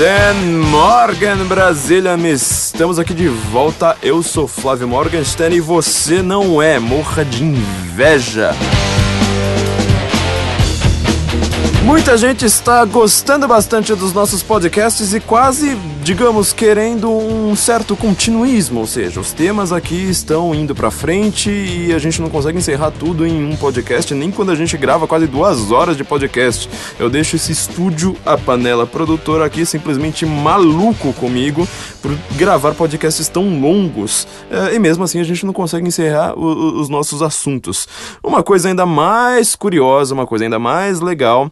Guten Morgen, Brasília. Estamos aqui de volta. Eu sou Flávio Morgenstern e você não é. Morra de inveja. Muita gente está gostando bastante dos nossos podcasts e quase, digamos, querendo um certo continuismo, ou seja, os temas aqui estão indo para frente e a gente não consegue encerrar tudo em um podcast, nem quando a gente grava quase duas horas de podcast. Eu deixo esse estúdio, a panela produtora aqui, simplesmente maluco comigo por gravar podcasts tão longos é, e mesmo assim a gente não consegue encerrar os nossos assuntos. Uma coisa ainda mais curiosa, uma coisa ainda mais legal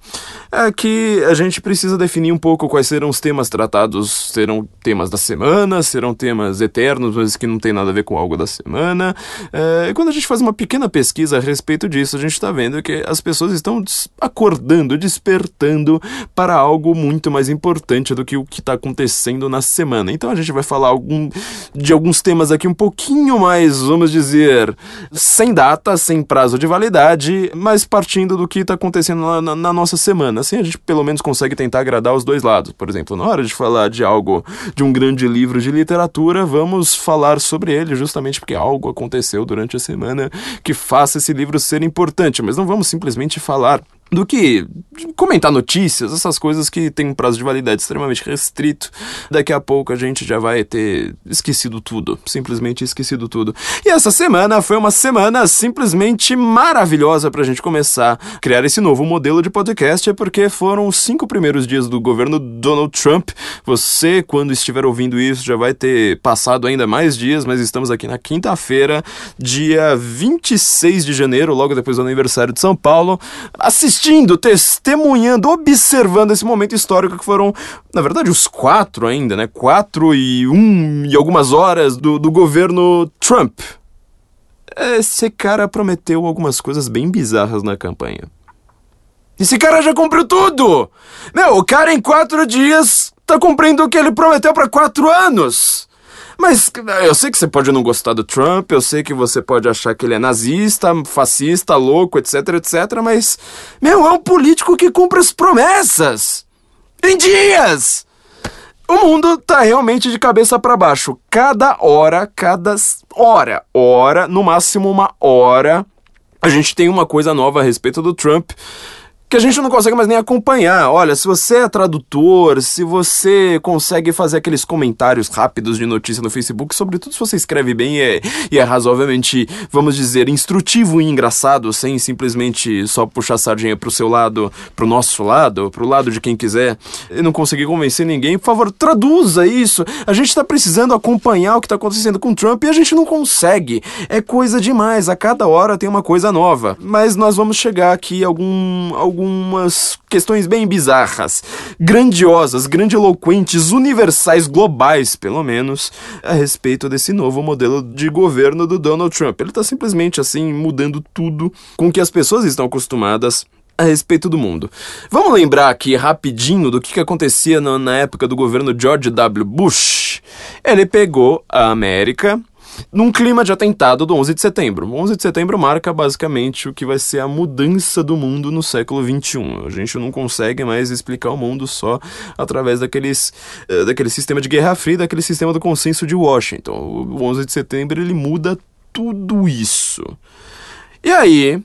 é que a gente precisa definir um pouco quais serão os temas tratados. Serão temas da semana, serão temas eternos, mas que não tem nada a ver com algo da semana. É, e quando a gente faz uma pequena pesquisa a respeito disso, a gente está vendo que as pessoas estão acordando, despertando para algo muito mais importante do que o que está acontecendo na semana. Então a gente vai falar algum, de alguns temas aqui um pouquinho mais, vamos dizer, sem data, sem prazo de validade, mas partindo do que está acontecendo na, na, na nossa semana. Assim a gente pelo menos consegue tentar agradar os dois lados. Por exemplo, na hora de falar de algo, de um grande livro de literatura, vamos falar sobre ele justamente porque algo aconteceu durante a semana que faça esse livro ser importante, mas não vamos simplesmente falar do que comentar notícias, essas coisas que tem um prazo de validade extremamente restrito. Daqui a pouco a gente já vai ter esquecido tudo, simplesmente esquecido tudo. E essa semana foi uma semana simplesmente maravilhosa para a gente começar a criar esse novo modelo de podcast, é porque foram os cinco primeiros dias do governo Donald Trump. Você, quando estiver ouvindo isso, já vai ter passado ainda mais dias, mas estamos aqui na quinta-feira, dia 26 de janeiro, logo depois do aniversário de São Paulo, assistindo assistindo, testemunhando, observando esse momento histórico que foram, na verdade, os quatro ainda, né? Quatro e um e algumas horas do, do governo Trump. Esse cara prometeu algumas coisas bem bizarras na campanha. Esse cara já cumpriu tudo! Meu, o cara em quatro dias tá cumprindo o que ele prometeu para quatro anos! Mas eu sei que você pode não gostar do Trump, eu sei que você pode achar que ele é nazista, fascista, louco, etc, etc, mas, meu, é um político que cumpre as promessas! Em dias! O mundo tá realmente de cabeça para baixo. Cada hora, cada hora, hora, no máximo uma hora, a gente tem uma coisa nova a respeito do Trump que a gente não consegue mais nem acompanhar. Olha, se você é tradutor, se você consegue fazer aqueles comentários rápidos de notícia no Facebook, sobretudo se você escreve bem e é, e é razoavelmente, vamos dizer, instrutivo e engraçado, sem simplesmente só puxar a sardinha pro seu lado, pro nosso lado, pro lado de quem quiser, e não conseguir convencer ninguém, por favor, traduza isso. A gente tá precisando acompanhar o que tá acontecendo com Trump e a gente não consegue. É coisa demais, a cada hora tem uma coisa nova. Mas nós vamos chegar aqui algum, algum algumas questões bem bizarras, grandiosas, grandiloquentes, universais, globais, pelo menos, a respeito desse novo modelo de governo do Donald Trump. Ele está simplesmente assim mudando tudo com que as pessoas estão acostumadas a respeito do mundo. Vamos lembrar aqui rapidinho do que, que acontecia na, na época do governo George W. Bush. Ele pegou a América num clima de atentado do 11 de setembro. O 11 de setembro marca basicamente o que vai ser a mudança do mundo no século 21. A gente não consegue mais explicar o mundo só através daqueles, uh, daquele sistema de Guerra Fria, daquele sistema do consenso de Washington. O 11 de setembro ele muda tudo isso. E aí,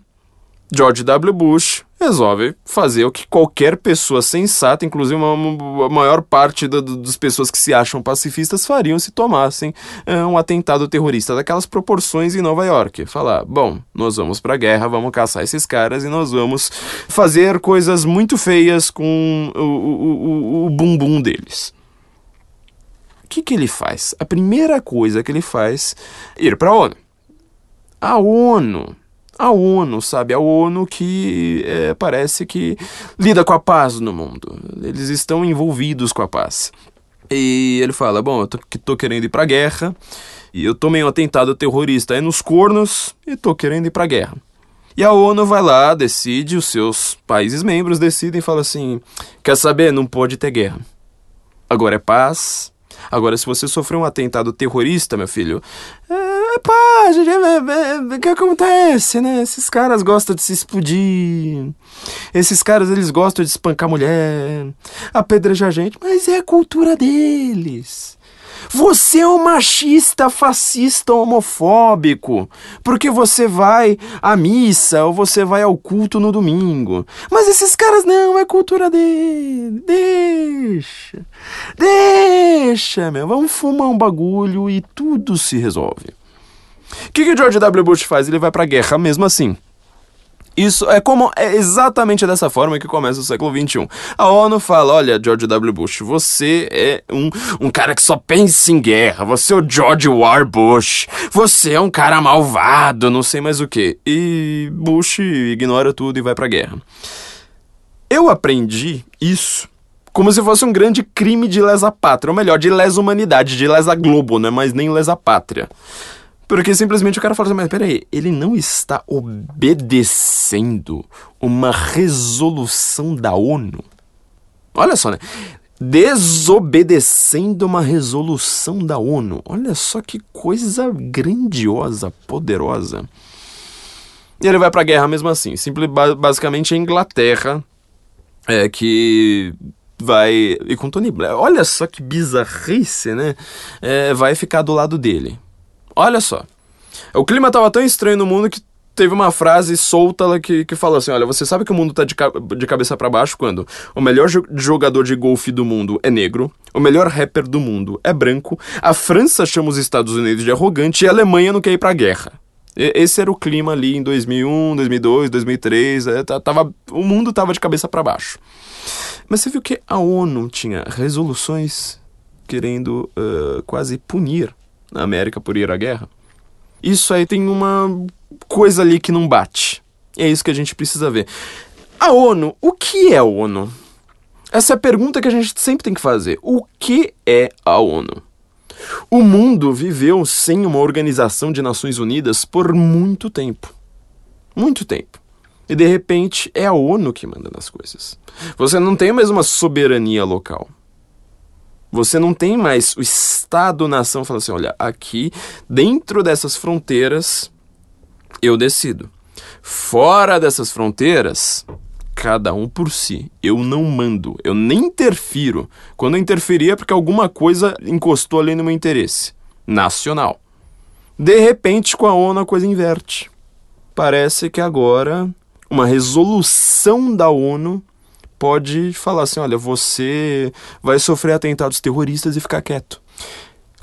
George W. Bush resolve fazer o que qualquer pessoa sensata, inclusive uma, a maior parte da, das pessoas que se acham pacifistas, fariam se tomassem é, um atentado terrorista daquelas proporções em Nova York. Falar, bom, nós vamos pra guerra, vamos caçar esses caras e nós vamos fazer coisas muito feias com o, o, o, o bumbum deles. O que, que ele faz? A primeira coisa que ele faz é ir para a ONU. A ONU a ONU, sabe? A ONU que é, parece que lida com a paz no mundo. Eles estão envolvidos com a paz. E ele fala: Bom, eu tô, tô querendo ir pra guerra, e eu tomei um atentado terrorista aí nos cornos, e tô querendo ir pra guerra. E a ONU vai lá, decide, os seus países membros decidem e fala assim: Quer saber? Não pode ter guerra. Agora é paz. Agora, se você sofreu um atentado terrorista, meu filho, é, Mas pá, gente, é, é, é, o que acontece, né? Esses caras gostam de se explodir. Esses caras, eles gostam de espancar mulher, apedrejar gente, mas é a cultura deles. Você é um machista, fascista, homofóbico, porque você vai à missa ou você vai ao culto no domingo. Mas esses caras não, é cultura dele. Deixa. Deixa, meu. Vamos fumar um bagulho e tudo se resolve. O que, que George W. Bush faz? Ele vai pra guerra mesmo assim. Isso é como é exatamente dessa forma que começa o século XXI. A ONU fala: olha, George W. Bush, você é um, um cara que só pensa em guerra, você é o George War Bush, você é um cara malvado, não sei mais o que. E Bush ignora tudo e vai pra guerra. Eu aprendi isso como se fosse um grande crime de lesa pátria, ou melhor, de lesa humanidade, de lesa globo, não é mais nem lesa pátria. Porque simplesmente o cara fala assim, mas peraí, ele não está obedecendo uma resolução da ONU. Olha só, né? Desobedecendo uma resolução da ONU. Olha só que coisa grandiosa, poderosa. E ele vai pra guerra mesmo assim. Simple, basicamente a Inglaterra é que vai. E com Tony Blair. Olha só que bizarrice, né? É, vai ficar do lado dele. Olha só. O clima tava tão estranho no mundo que teve uma frase solta que, que falou assim: Olha, você sabe que o mundo tá de, de cabeça para baixo quando o melhor jogador de golfe do mundo é negro, o melhor rapper do mundo é branco, a França chama os Estados Unidos de arrogante e a Alemanha não quer ir pra guerra. Esse era o clima ali em 2001, 2002, 2003. É, tava, o mundo tava de cabeça para baixo. Mas você viu que a ONU tinha resoluções querendo uh, quase punir na América por ir à guerra. Isso aí tem uma coisa ali que não bate. É isso que a gente precisa ver. A ONU, o que é a ONU? Essa é a pergunta que a gente sempre tem que fazer. O que é a ONU? O mundo viveu sem uma organização de Nações Unidas por muito tempo. Muito tempo. E de repente é a ONU que manda nas coisas. Você não tem mais uma soberania local. Você não tem mais o Estado-nação falando assim: olha, aqui, dentro dessas fronteiras, eu decido. Fora dessas fronteiras, cada um por si. Eu não mando, eu nem interfiro. Quando eu interferir é porque alguma coisa encostou ali no meu interesse nacional. De repente, com a ONU a coisa inverte. Parece que agora uma resolução da ONU pode falar assim: olha, você vai sofrer atentados terroristas e ficar quieto.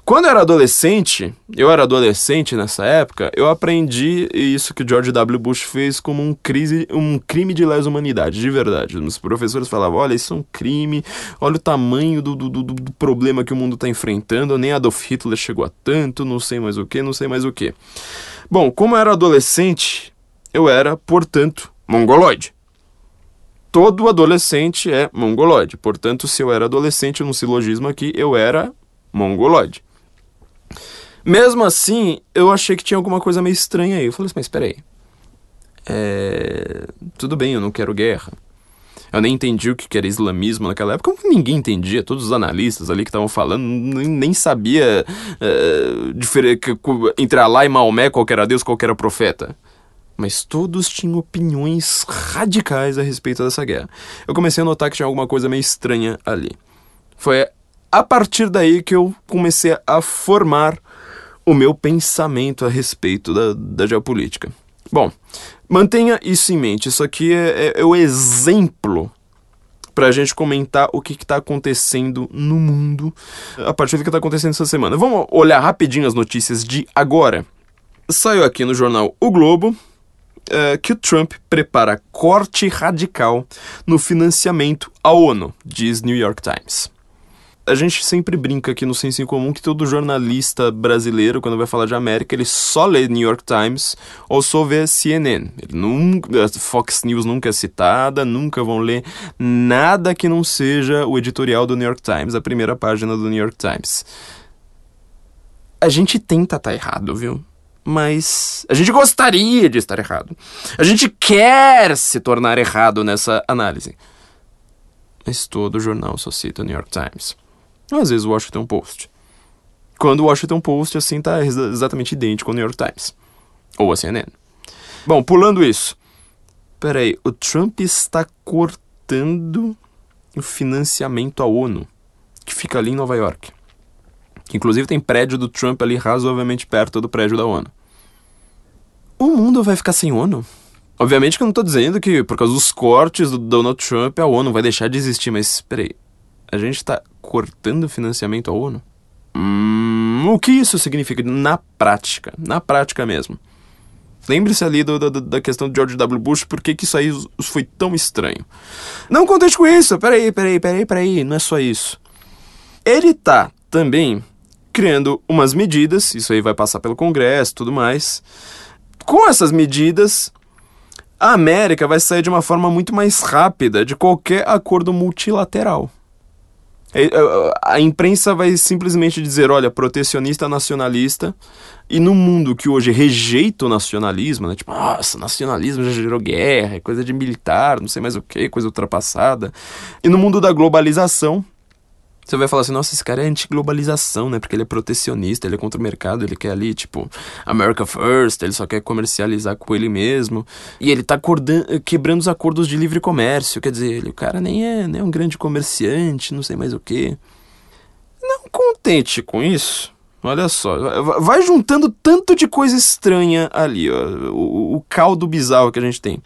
Quando eu era adolescente, eu era adolescente nessa época, eu aprendi isso que George W. Bush fez como um, crise, um crime de lesa humanidade, de verdade. Os professores falavam: olha, isso é um crime, olha o tamanho do, do, do, do problema que o mundo está enfrentando, nem Adolf Hitler chegou a tanto, não sei mais o que, não sei mais o que. Bom, como eu era adolescente, eu era, portanto, mongoloide todo adolescente é mongoloide. Portanto, se eu era adolescente no silogismo aqui, eu era mongoloide. Mesmo assim, eu achei que tinha alguma coisa meio estranha aí. Eu falei assim, mas espera. É... Tudo bem, eu não quero guerra. Eu nem entendi o que era islamismo naquela época. Ninguém entendia. Todos os analistas ali que estavam falando nem, sabia é, entre Allah e Maomé qual era Deus, qual era profeta mas todos tinham opiniões radicais a respeito dessa guerra. Eu comecei a notar que tinha alguma coisa meio estranha ali. Foi a partir daí que eu comecei a formar o meu pensamento a respeito da, da geopolítica. Bom, mantenha isso em mente. Isso aqui é, é, é o exemplo para a gente comentar o que está acontecendo no mundo a partir do que está acontecendo essa semana. Vamos olhar rapidinho as notícias de agora. Saiu aqui no jornal O Globo uh, que o Trump prepara corte radical no financiamento à ONU, diz New York Times. A gente sempre brinca aqui no Senso em Comum que todo jornalista brasileiro, quando vai falar de América, ele só lê New York Times ou só vê CNN. Ele nunca, Fox News nunca é citada, nunca vão ler nada que não seja o editorial do New York Times, a primeira página do New York Times. A gente tenta estar tá errado, viu? Mas a gente gostaria de estar errado. A gente quer se tornar errado nessa análise. Mas todo jornal só cita o New York Times. Às vezes o Washington Post. Quando o Washington Post, assim, tá exatamente idêntico ao New York Times. Ou a CNN. Bom, pulando isso. Peraí, o Trump está cortando o financiamento à ONU, que fica ali em Nova York. Inclusive tem prédio do Trump ali razoavelmente perto do prédio da ONU. O mundo vai ficar sem ONU? Obviamente que eu não estou dizendo que por causa dos cortes do Donald Trump a ONU vai deixar de existir, mas peraí, a gente está cortando financiamento à ONU? Hum, o que isso significa na prática? Na prática mesmo. Lembre-se ali do, do, da questão de George W. Bush, por que, que isso aí foi tão estranho. Não contente com isso, peraí, peraí, peraí, peraí, não é só isso. Ele tá também criando umas medidas, isso aí vai passar pelo Congresso tudo mais. Com essas medidas, a América vai sair de uma forma muito mais rápida de qualquer acordo multilateral. É, é, a imprensa vai simplesmente dizer, olha, protecionista nacionalista, e no mundo que hoje rejeita o nacionalismo, né, tipo, nossa, nacionalismo já gerou guerra, é coisa de militar, não sei mais o que, coisa ultrapassada, e no mundo da globalização, você vai falar assim, nossa, esse cara é anti-globalização, né? Porque ele é protecionista, ele é contra o mercado, ele quer ali, tipo, America First, ele só quer comercializar com ele mesmo. E ele tá quebrando os acordos de livre comércio, quer dizer, ele, o cara nem é, nem é um grande comerciante, não sei mais o que. Não contente com isso, olha só, vai juntando tanto de coisa estranha ali, ó, o, o caldo bizarro que a gente tem.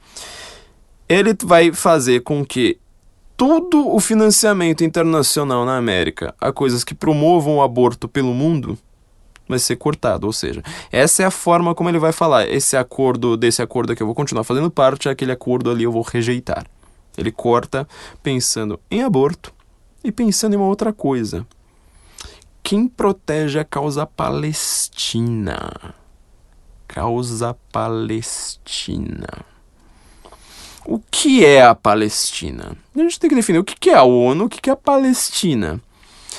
Ele vai fazer com que todo o financiamento internacional na América a coisas que promovam o aborto pelo mundo vai ser cortado, ou seja, essa é a forma como ele vai falar, esse acordo, desse acordo aqui eu vou continuar fazendo parte, aquele acordo ali eu vou rejeitar. Ele corta pensando em aborto e pensando em uma outra coisa. Quem protege a causa palestina? Causa palestina. O que é a Palestina? A gente tem que definir o que é a ONU, o que é a Palestina.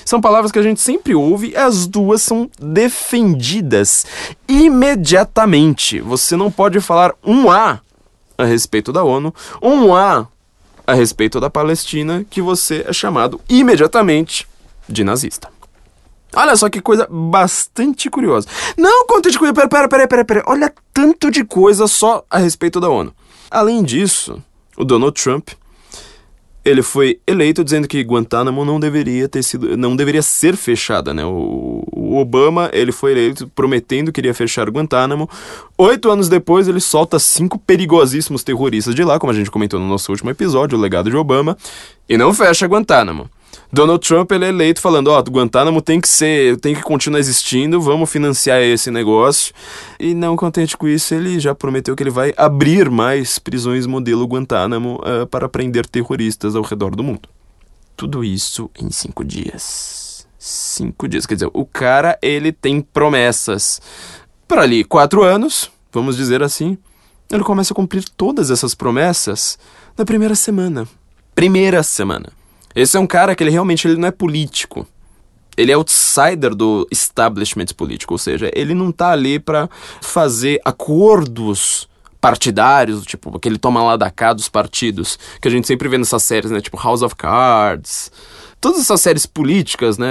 São palavras que a gente sempre ouve e as duas são defendidas imediatamente. Você não pode falar um A a respeito da ONU, um A a respeito da Palestina, que você é chamado imediatamente de nazista. Olha só que coisa bastante curiosa. Não conta de coisa. Pera, pera, pera, pera, pera. Olha tanto de coisa só a respeito da ONU. Além disso, o Donald Trump ele foi eleito dizendo que Guantánamo não deveria ter sido, não deveria ser fechada, né? O, o, Obama ele foi eleito prometendo que iria fechar Guantánamo. Oito anos depois ele solta cinco perigosíssimos terroristas de lá, como a gente comentou no nosso último episódio, o legado de Obama, e não fecha Guantánamo. Donald Trump ele é eleito falando, ó, oh, Guantánamo tem que ser, tem que continuar existindo, vamos financiar esse negócio. E não contente com isso, ele já prometeu que ele vai abrir mais prisões modelo Guantánamo uh, para prender terroristas ao redor do mundo. Tudo isso em cinco dias. Cinco dias, quer dizer, o cara ele tem promessas para ali quatro anos, vamos dizer assim. Ele começa a cumprir todas essas promessas na primeira semana. Primeira semana. Esse é um cara que ele realmente ele não é político. Ele é outsider do establishment político, ou seja, ele não tá ali para fazer acordos partidários, tipo, aquele toma lá da cá dos partidos, que a gente sempre vê nessas séries, né? Tipo House of Cards. Todas essas séries políticas, né?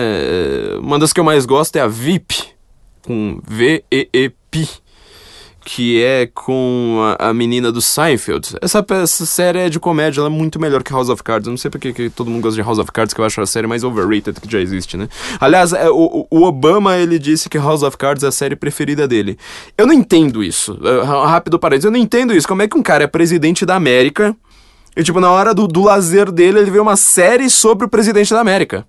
Uma das que eu mais gosto é a VIP, com V-E-E-P que é com a, a, menina do Seinfeld. Essa, essa série é de comédia, ela é muito melhor que House of Cards. Eu não sei porque que todo mundo gosta de House of Cards, que eu acho a série mais overrated que já existe, né? Aliás, é, o, o, Obama, ele disse que House of Cards é a série preferida dele. Eu não entendo isso. Uh, rápido parênteses, eu não entendo isso. Como é que um cara é presidente da América e, tipo, na hora do, do lazer dele, ele vê uma série sobre o presidente da América?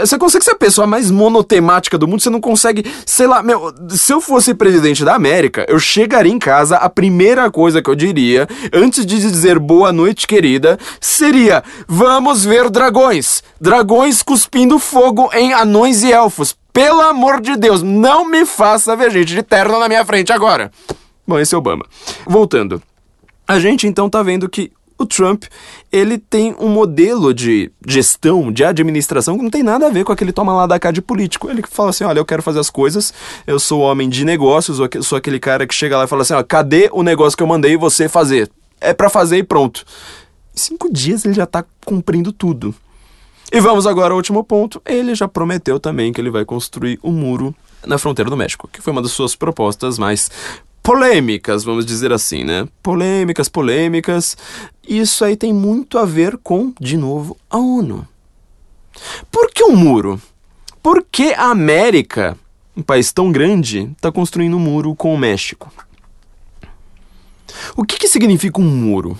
Você consegue ser a pessoa mais monotemática do mundo, você não consegue, sei lá, meu, se eu fosse presidente da América, eu chegaria em casa, a primeira coisa que eu diria, antes de dizer boa noite, querida, seria: vamos ver dragões. Dragões cuspindo fogo em anões e elfos. Pelo amor de Deus, não me faça ver gente de terno na minha frente agora. Bom, esse é Obama. Voltando. A gente então tá vendo que o Trump, ele tem um modelo de gestão, de administração que não tem nada a ver com aquele toma lá da cá de político. Ele fala assim, olha, eu quero fazer as coisas, eu sou homem de negócios, eu sou aquele cara que chega lá e fala assim, ó, cadê o negócio que eu mandei você fazer? É para fazer e pronto. Em cinco dias ele já tá cumprindo tudo. E vamos agora ao último ponto. Ele já prometeu também que ele vai construir um muro na fronteira do México, que foi uma das suas propostas mais polêmicas, vamos dizer assim, né? Polêmicas, polêmicas. Isso aí tem muito a ver com, de novo, a ONU. Por que um muro? Por que a América, um país tão grande, está construindo um muro com o México? O que, que significa um muro?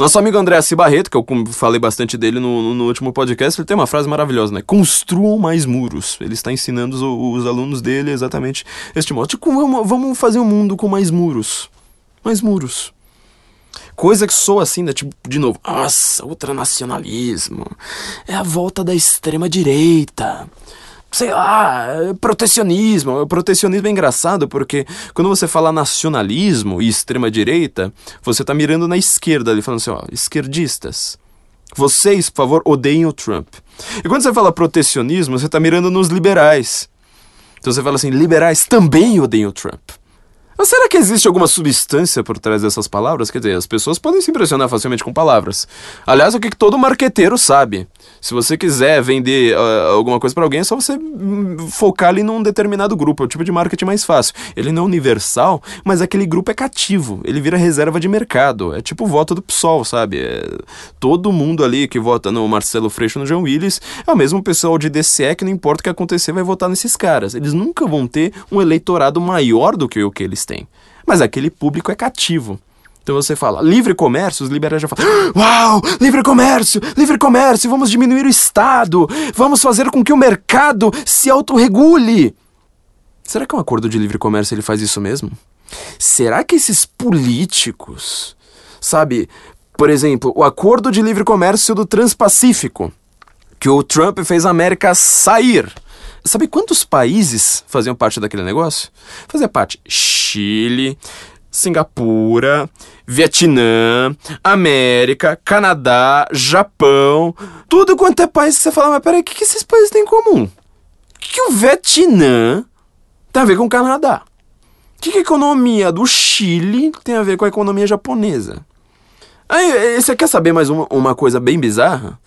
Nosso amigo André Assi Barreto, que eu falei bastante dele no, no, último podcast, ele tem uma frase maravilhosa, né? Construam mais muros. Ele está ensinando os, os alunos dele exatamente este modo. Tipo, vamos, vamos fazer um mundo com mais muros. Mais muros. Coisa que soa assim, né? Tipo, de novo, nossa, ultranacionalismo. É a volta da extrema direita sei lá, protecionismo. O protecionismo é engraçado porque quando você fala nacionalismo e extrema-direita, você tá mirando na esquerda ali, falando assim, ó, esquerdistas. Vocês, por favor, odeiem o Trump. E quando você fala protecionismo, você tá mirando nos liberais. Então você fala assim, liberais também odeiam o Trump. Mas será que existe alguma substância por trás dessas palavras? Quer dizer, as pessoas podem se impressionar facilmente com palavras. Aliás, o que todo marqueteiro sabe. Se você quiser vender uh, alguma coisa para alguém, é só você hum, focar ali num determinado grupo. É o tipo de marketing mais fácil. Ele não é universal, mas aquele grupo é cativo. Ele vira reserva de mercado. É tipo o voto do PSOL, sabe? É... Todo mundo ali que vota no Marcelo Freixo no João Willis é o mesmo pessoal de DCE que não importa o que acontecer, vai votar nesses caras. Eles nunca vão ter um eleitorado maior do que o que eles têm. Mas aquele público é cativo. Então você fala livre comércio, os liberais já falam: Uau, livre comércio, livre comércio, vamos diminuir o Estado, vamos fazer com que o mercado se autorregule. Será que um acordo de livre comércio ele faz isso mesmo? Será que esses políticos, sabe, por exemplo, o acordo de livre comércio do Transpacífico, que o Trump fez a América sair. Sabe quantos países faziam parte daquele negócio? Fazia parte Chile, Singapura, Vietnã, América, Canadá, Japão, tudo quanto é país que você fala, mas peraí, o que, que esses países têm em comum? O que, que o Vietnã tem a ver com o Canadá? O que, que a economia do Chile tem a ver com a economia japonesa? Aí, você quer saber mais uma, uma coisa bem bizarra?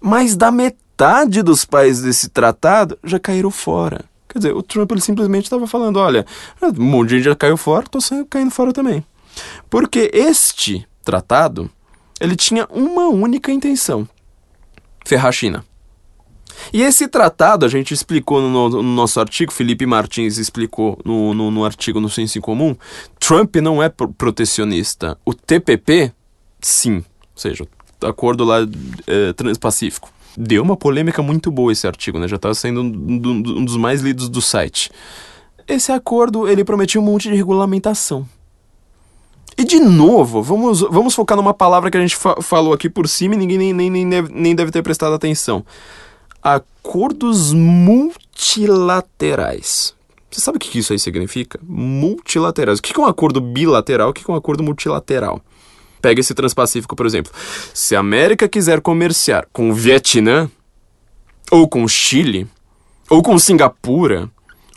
Mais da metade dos países desse tratado já caíram fora. Quer dizer, o Trump ele simplesmente estava falando: olha, um monte de gente já caiu fora, estou caindo fora também. Porque este tratado ele tinha uma única intenção: ferrar a China. E esse tratado, a gente explicou no, no, nosso artigo, Felipe Martins explicou no, no, no artigo no Senso em Comum, Trump não é protecionista. O TPP, sim. Ou seja, o acordo lá é, transpacífico. Deu uma polêmica muito boa esse artigo, né? Já estava sendo um, um, dos mais lidos do site. Esse acordo, ele prometia um monte de regulamentação. E de novo, vamos, vamos focar numa palavra que a gente fa falou aqui por cima e ninguém nem, nem, nem, deve, nem deve ter prestado atenção. Acordos multilaterais. Você sabe o que isso aí significa? Multilaterais. O que é um acordo bilateral? O que é um acordo multilateral? Pega esse Transpacífico, por exemplo. Se a América quiser comerciar com o Vietnã, ou com o Chile, ou com Singapura,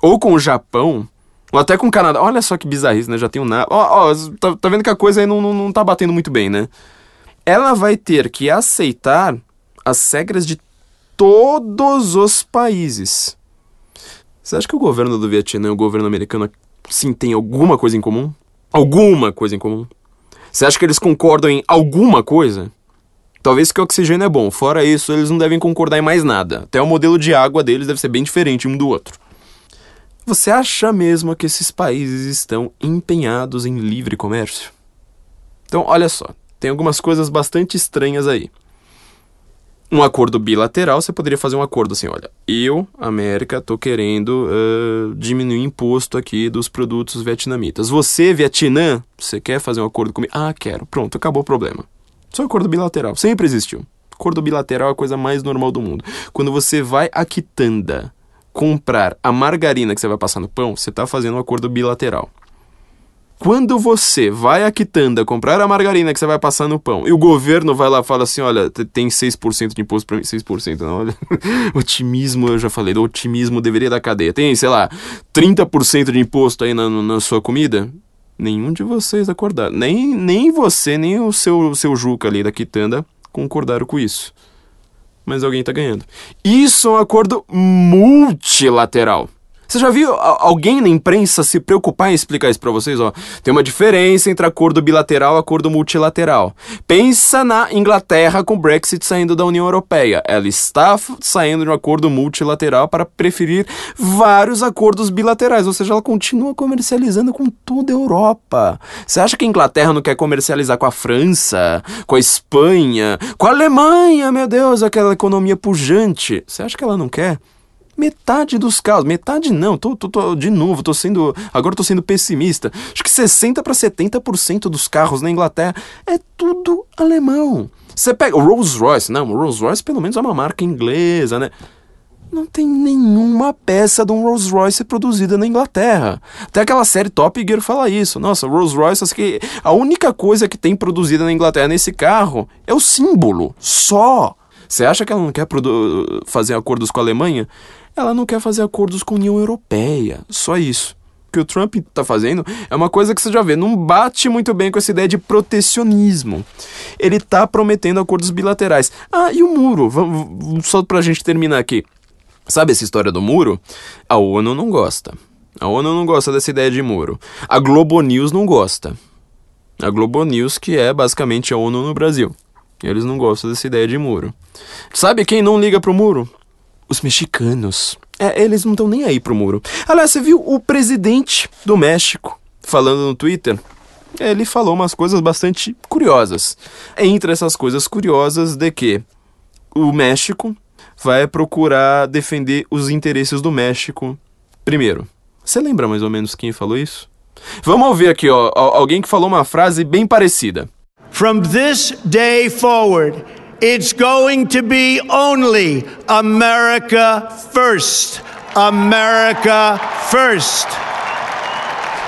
ou com o Japão, ou até com o Canadá. Olha só que bizarrice, né? Já tem um. Ó, ó, tá, tá, vendo que a coisa aí não, não, não tá batendo muito bem, né? Ela vai ter que aceitar as regras de todos os países. Você acha que o governo do Vietnã e o governo americano, sim, tem alguma coisa em comum? Alguma coisa em comum? Você acha que eles concordam em alguma coisa? Talvez que o oxigênio é bom. Fora isso, eles não devem concordar em mais nada. Até o modelo de água deles deve ser bem diferente um do outro. Você acha mesmo que esses países estão empenhados em livre comércio? Então, olha só, tem algumas coisas bastante estranhas aí um acordo bilateral, você poderia fazer um acordo assim, olha, eu, América, tô querendo uh, diminuir imposto aqui dos produtos vietnamitas. Você, Vietnã, você quer fazer um acordo comigo? Ah, quero. Pronto, acabou o problema. Só acordo bilateral. Sempre existiu. Acordo bilateral é a coisa mais normal do mundo. Quando você vai a quitanda comprar a margarina que você vai passar no pão, você está fazendo um acordo bilateral. Quando você vai a quitanda comprar a margarina que você vai passar no pão e o governo vai lá e fala assim: olha, tem 6% de imposto para mim. 6% não, olha. otimismo, eu já falei, do otimismo deveria dar cadeia. Tem, sei lá, 30% de imposto aí na, na sua comida? Nenhum de vocês acordaram. Nem, nem você, nem o seu, o seu Juca ali da quitanda concordaram com isso. mas alguém tá ganhando. Isso é um acordo multilateral. Você já viu alguém na imprensa se preocupar em explicar isso para vocês? Ó, tem uma diferença entre acordo bilateral e acordo multilateral. Pensa na Inglaterra com o Brexit saindo da União Europeia. Ela está saindo de um acordo multilateral para preferir vários acordos bilaterais, ou seja, ela continua comercializando com toda a Europa. Você acha que a Inglaterra não quer comercializar com a França, com a Espanha, com a Alemanha, meu Deus, aquela economia pujante? Você acha que ela não quer? Metade dos casos, metade não, tô, tô, tô, de novo, tô sendo, agora tô sendo pessimista. Acho que 60 para 70% dos carros na Inglaterra é tudo alemão. Você pega o Rolls Royce, não, o Rolls Royce pelo menos é uma marca inglesa, né? Não tem nenhuma peça de um Rolls Royce produzida na Inglaterra. Até aquela série Top Gear fala isso. Nossa, Rolls Royce, acho que a única coisa que tem produzida na Inglaterra nesse carro é o símbolo, só. Você acha que ela não quer fazer acordos com a Alemanha? Ela não quer fazer acordos com a União Europeia. Só isso. O que o Trump está fazendo é uma coisa que você já vê, não bate muito bem com essa ideia de protecionismo. Ele está prometendo acordos bilaterais. Ah, e o muro? Só para a gente terminar aqui. Sabe essa história do muro? A ONU não gosta. A ONU não gosta dessa ideia de muro. A Globo News não gosta. A Globo News, que é basicamente a ONU no Brasil. Eles não gostam dessa ideia de muro. Sabe quem não liga pro muro? Os mexicanos. É, eles não estão nem aí pro muro. Aliás, você viu o presidente do México falando no Twitter? Ele falou umas coisas bastante curiosas. Entre essas coisas curiosas de que o México vai procurar defender os interesses do México primeiro. Você lembra mais ou menos quem falou isso? Vamos ouvir aqui, ó, alguém que falou uma frase bem parecida. From this day forward, It's going to be only America first. America first.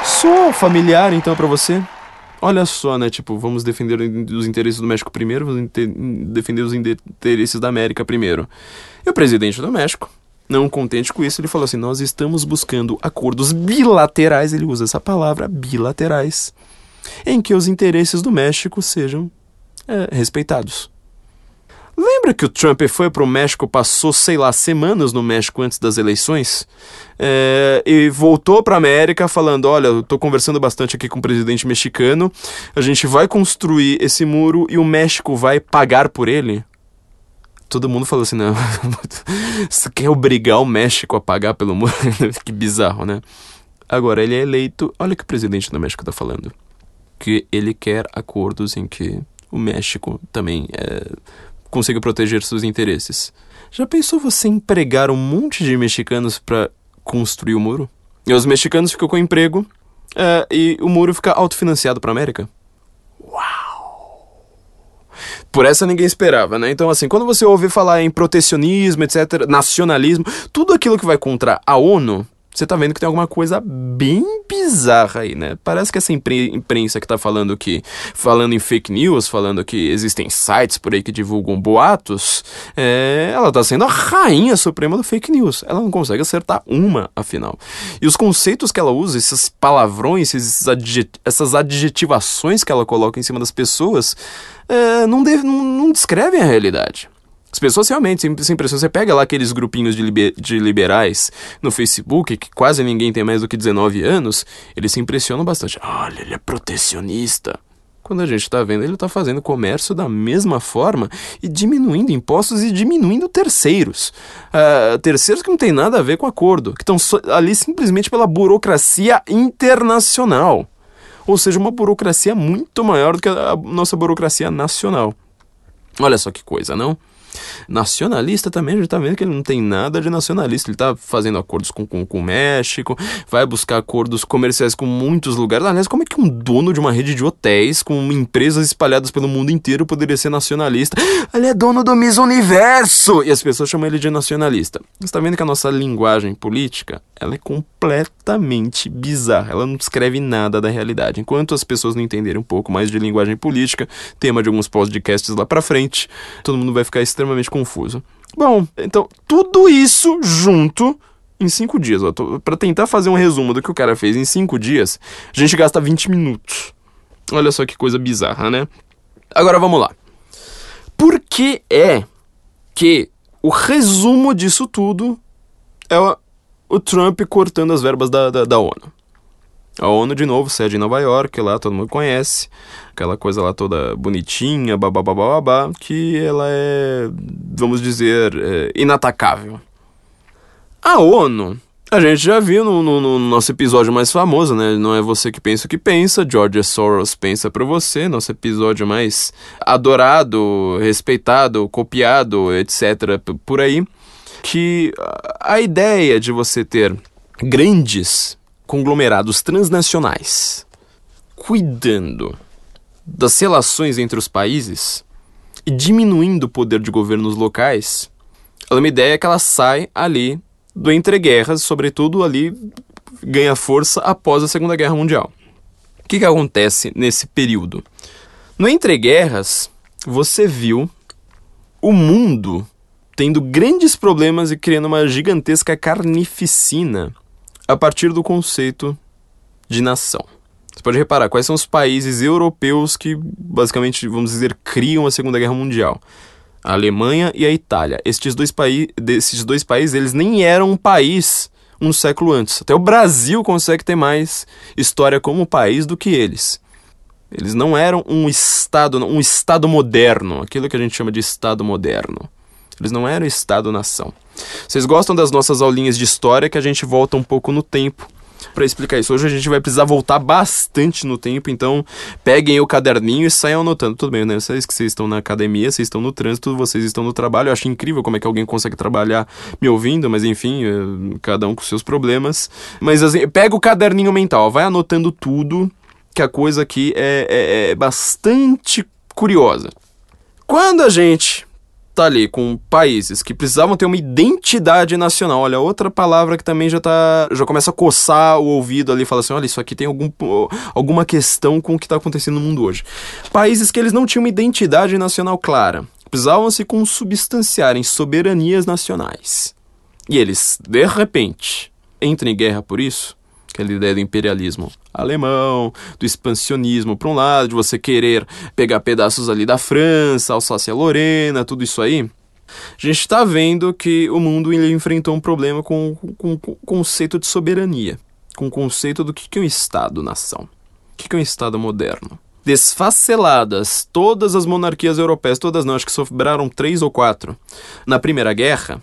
Sou familiar então para você? Olha só, né? Tipo, vamos defender os interesses do México primeiro, vamos defender os interesses da América primeiro. E o presidente do México, não contente com isso, ele falou assim: Nós estamos buscando acordos bilaterais, ele usa essa palavra, bilaterais, em que os interesses do México sejam é, respeitados. Lembra que o Trump foi para o México, passou, sei lá, semanas no México antes das eleições? É, e voltou para a América falando: Olha, eu estou conversando bastante aqui com o presidente mexicano, a gente vai construir esse muro e o México vai pagar por ele? Todo mundo falou assim: Não, você quer obrigar o México a pagar pelo muro? que bizarro, né? Agora, ele é eleito. Olha o que o presidente do México está falando: que ele quer acordos em que o México também é consiga proteger seus interesses. Já pensou você empregar um monte de mexicanos para construir o muro? E os mexicanos ficam com emprego uh, e o muro fica autofinanciado para a América? Uau! Por essa ninguém esperava, né? Então, assim, quando você ouve falar em protecionismo, etc., nacionalismo, tudo aquilo que vai contra a ONU, você tá vendo que tem alguma coisa bem bizarra aí, né? Parece que essa imprensa que tá falando que, falando em fake news, falando que existem sites por aí que divulgam boatos, é, ela tá sendo a rainha suprema do fake news. Ela não consegue acertar uma, afinal. E os conceitos que ela usa, esses palavrões, esses adjet essas adjetivações que ela coloca em cima das pessoas, é, não, deve, não, não descrevem a realidade. As pessoas realmente, sem, sem pressão, você pega lá aqueles grupinhos de, liber, de liberais no Facebook, que quase ninguém tem mais do que 19 anos, eles se impressionam bastante. Olha, ele é protecionista. Quando a gente está vendo, ele está fazendo comércio da mesma forma e diminuindo impostos e diminuindo terceiros. Uh, terceiros que não tem nada a ver com acordo, que estão so ali simplesmente pela burocracia internacional. Ou seja, uma burocracia muito maior do que a nossa burocracia nacional. Olha só que coisa, não? Nacionalista também, a gente tá vendo que ele não tem nada de nacionalista. Ele tá fazendo acordos com, com, com o México, vai buscar acordos comerciais com muitos lugares. Aliás, como é que um dono de uma rede de hotéis com empresas espalhadas pelo mundo inteiro poderia ser nacionalista? Ele é dono do Miss Universo! E as pessoas chamam ele de nacionalista. Você tá vendo que a nossa linguagem política ela é completamente bizarra. Ela não descreve nada da realidade. Enquanto as pessoas não entenderem um pouco mais de linguagem política, tema de alguns podcasts lá pra frente, todo mundo vai ficar extremamente confuso. Bom, então, tudo isso junto em cinco dias. Para tentar fazer um resumo do que o cara fez em cinco dias, a gente gasta 20 minutos. Olha só que coisa bizarra, né? Agora vamos lá. Por que é que o resumo disso tudo é o, Trump cortando as verbas da, da, da ONU. A ONU, de novo, sede em Nova York, lá todo mundo conhece. Aquela coisa lá toda bonitinha, babá, que ela é, vamos dizer, é, inatacável. A ONU, a gente já viu no, no, no, nosso episódio mais famoso, né? Não é você que pensa o que pensa, George Soros pensa para você, nosso episódio mais adorado, respeitado, copiado, etc. por aí. Que a ideia de você ter grandes conglomerados transnacionais cuidando das relações entre os países e diminuindo o poder de governos locais, ela é uma ideia que ela sai ali do entreguerras, sobretudo ali ganha força após a Segunda Guerra Mundial. O que, que acontece nesse período? No entreguerras, você viu o mundo tendo grandes problemas e criando uma gigantesca carnificina a partir do conceito de nação. Você pode reparar quais são os países europeus que, basicamente, vamos dizer, criam a Segunda Guerra Mundial. A Alemanha e a Itália. Estes dois, desses dois países, eles nem eram um país um século antes. Até o Brasil consegue ter mais história como país do que eles. Eles não eram um Estado, um Estado moderno, aquilo que a gente chama de Estado moderno. Eles não eram Estado-nação. Vocês gostam das nossas aulinhas de história que a gente volta um pouco no tempo para explicar isso. Hoje a gente vai precisar voltar bastante no tempo, então peguem o caderninho e saiam anotando. Tudo bem, né? Vocês que vocês estão na academia, vocês estão no trânsito, vocês estão no trabalho. Eu acho incrível como é que alguém consegue trabalhar me ouvindo, mas enfim, eh, cada um com seus problemas. Mas assim, pega o caderninho mental, vai anotando tudo, que a coisa aqui é, é, é bastante curiosa. Quando a gente tá ali com países que precisavam ter uma identidade nacional. Olha, outra palavra que também já tá. já começa a coçar o ouvido ali fala assim: olha, isso aqui tem algum, alguma questão com o que está acontecendo no mundo hoje. Países que eles não tinham uma identidade nacional clara. Precisavam se consubstanciar em soberanias nacionais. E eles, de repente, entram em guerra por isso aquela ideia do imperialismo alemão, do expansionismo para um lado, de você querer pegar pedaços ali da França, Alsácia-Lorena, tudo isso aí. A gente está vendo que o mundo enfrentou um problema com, o conceito de soberania, com o conceito do que é um Estado-nação, o que é um Estado moderno. Desfaceladas todas as monarquias europeias, todas não, acho que sobraram três ou quatro, na Primeira Guerra,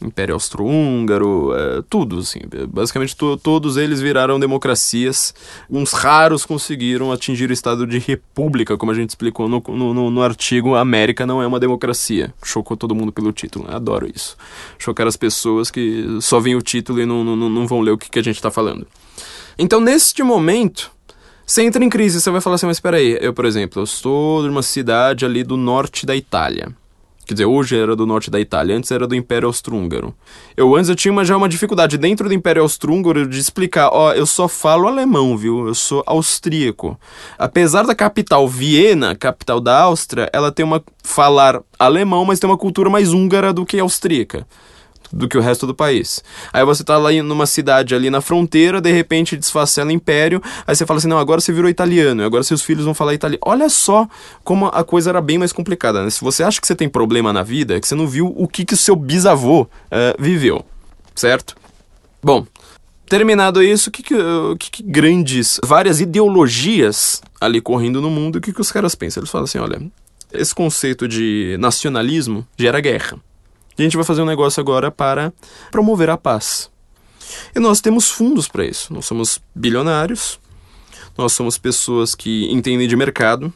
Império Austro-Húngaro, é, tudo, assim. Basicamente to todos eles viraram democracias. Uns raros conseguiram atingir o estado de república, como a gente explicou no, no, no artigo América não é uma democracia. Chocou todo mundo pelo título. Adoro isso. Chocar as pessoas que só veem o título e não, não, não vão ler o que, que a gente está falando. Então, neste momento, você entra em crise, você vai falar assim, mas espera aí, eu, por exemplo, eu sou de uma cidade ali do norte da Itália. Quer dizer, hoje era do norte da Itália, antes era do Império Austro-Húngaro. Eu antes eu tinha uma, já uma dificuldade dentro do Império Austro-Húngaro de explicar, ó, eu só falo alemão, viu? Eu sou austríaco. Apesar da capital Viena, capital da Áustria, ela tem uma falar alemão, mas tem uma cultura mais húngara do que austríaca do que o resto do país. Aí você tá lá numa cidade ali na fronteira, de repente desfacela império, aí você fala assim, não, agora você virou italiano, agora seus filhos vão falar italiano. Olha só como a coisa era bem mais complicada, né? Se você acha que você tem problema na vida, é que você não viu o que que o seu bisavô uh, viveu, certo? Bom, terminado isso, o que que, que que, grandes, várias ideologias ali correndo no mundo, o que que os caras pensam? Eles falam assim, olha, esse conceito de nacionalismo gera guerra. A gente vai fazer um negócio agora para promover a paz. E nós temos fundos para isso. Nós somos bilionários, nós somos pessoas que entendem de mercado,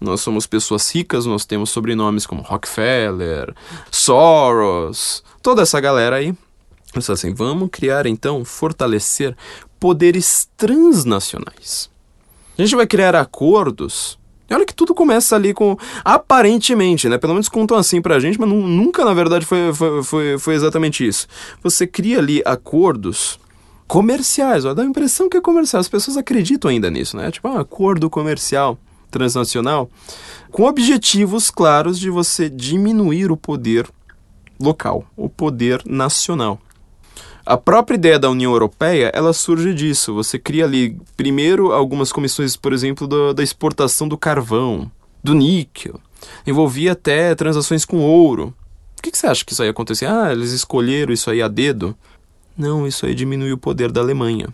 nós somos pessoas ricas, nós temos sobrenomes como Rockefeller, Soros, toda essa galera aí. Então, assim, vamos criar então, fortalecer poderes transnacionais. A gente vai criar acordos e olha que tudo começa ali com. Aparentemente, né? Pelo menos contam assim pra gente, mas nunca, na verdade, foi, foi, foi, foi exatamente isso. Você cria ali acordos comerciais, ó, dá a impressão que é comercial. As pessoas acreditam ainda nisso, né? Tipo, um acordo comercial transnacional com objetivos claros de você diminuir o poder local, o poder nacional. A própria ideia da União Europeia, ela surge disso. Você cria ali, primeiro, algumas comissões, por exemplo, do, da exportação do carvão, do níquel. Envolvia até transações com ouro. Por que, que você acha que isso aí aconteceu? Ah, eles escolheram isso aí a dedo? Não, isso aí diminuiu o poder da Alemanha.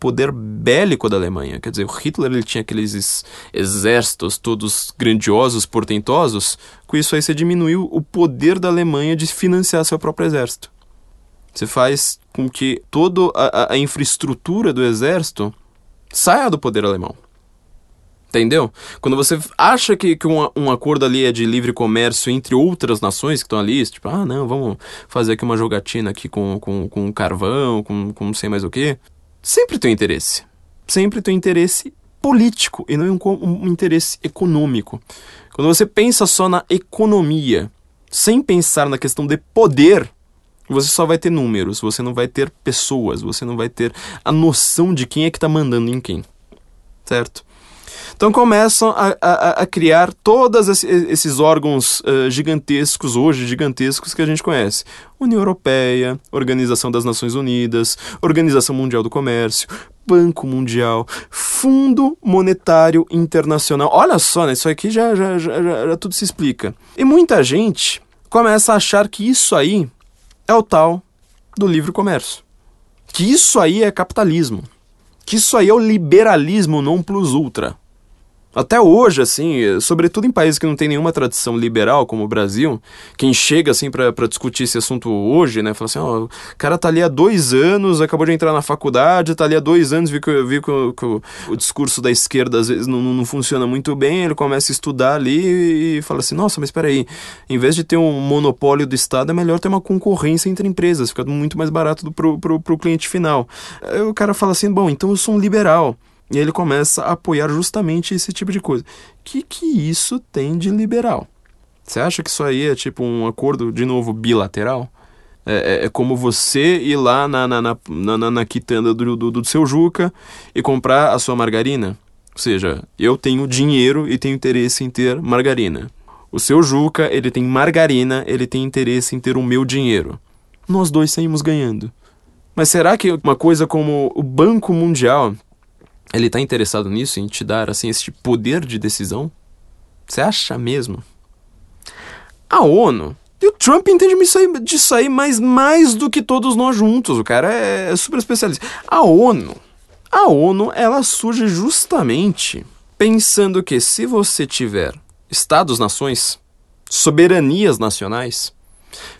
Poder bélico da Alemanha. Quer dizer, o Hitler ele tinha aqueles exércitos todos grandiosos, portentosos. Com isso aí você diminuiu o poder da Alemanha de financiar seu próprio exército. Você faz com que toda a, infraestrutura do exército saia do poder alemão. Entendeu? Quando você acha que, que um, um acordo ali é de livre comércio entre outras nações que estão ali, tipo, ah, não, vamos fazer aqui uma jogatina aqui com, com, com carvão, com, com não sei mais o que, sempre tem interesse. Sempre tem interesse político e não um, um interesse econômico. Quando você pensa só na economia, sem pensar na questão de poder, você só vai ter números, você não vai ter pessoas, você não vai ter a noção de quem é que está mandando em quem. Certo? Então começam a, a, a criar todos esses órgãos uh, gigantescos, hoje gigantescos, que a gente conhece. União Europeia, Organização das Nações Unidas, Organização Mundial do Comércio, Banco Mundial, Fundo Monetário Internacional. Olha só, né? Isso aqui já, já, já, já, já tudo se explica. E muita gente começa a achar que isso aí é o tal do livre comércio. Que isso aí é capitalismo. Que isso aí é o liberalismo non plus ultra. Até hoje, assim, sobretudo em países que não tem nenhuma tradição liberal, como o Brasil, quem chega, assim, para discutir esse assunto hoje, né, fala assim, ó, oh, o cara tá ali há dois anos, acabou de entrar na faculdade, tá ali há dois anos, viu que, viu que, que o, o, discurso da esquerda às vezes não, não funciona muito bem, ele começa a estudar ali e fala assim, nossa, mas peraí, em vez de ter um monopólio do Estado, é melhor ter uma concorrência entre empresas, fica muito mais barato do, pro, pro, pro cliente final. Aí o cara fala assim, bom, então eu sou um liberal. E ele começa a apoiar justamente esse tipo de coisa. O que, que isso tem de liberal? Você acha que isso aí é tipo um acordo, de novo, bilateral? É, é, é como você ir lá na, na, na, na, na quitanda do, do, do seu Juca e comprar a sua margarina? Ou seja, eu tenho dinheiro e tenho interesse em ter margarina. O seu Juca, ele tem margarina, ele tem interesse em ter o meu dinheiro. Nós dois saímos ganhando. Mas será que uma coisa como o Banco Mundial ele está interessado nisso, em te dar assim esse poder de decisão? Você acha mesmo? A ONU e o Trump entende disso aí, disso aí mas mais do que todos nós juntos. O cara é, é super especialista. A ONU, a ONU, ela surge justamente pensando que se você tiver estados-nações, soberanias nacionais,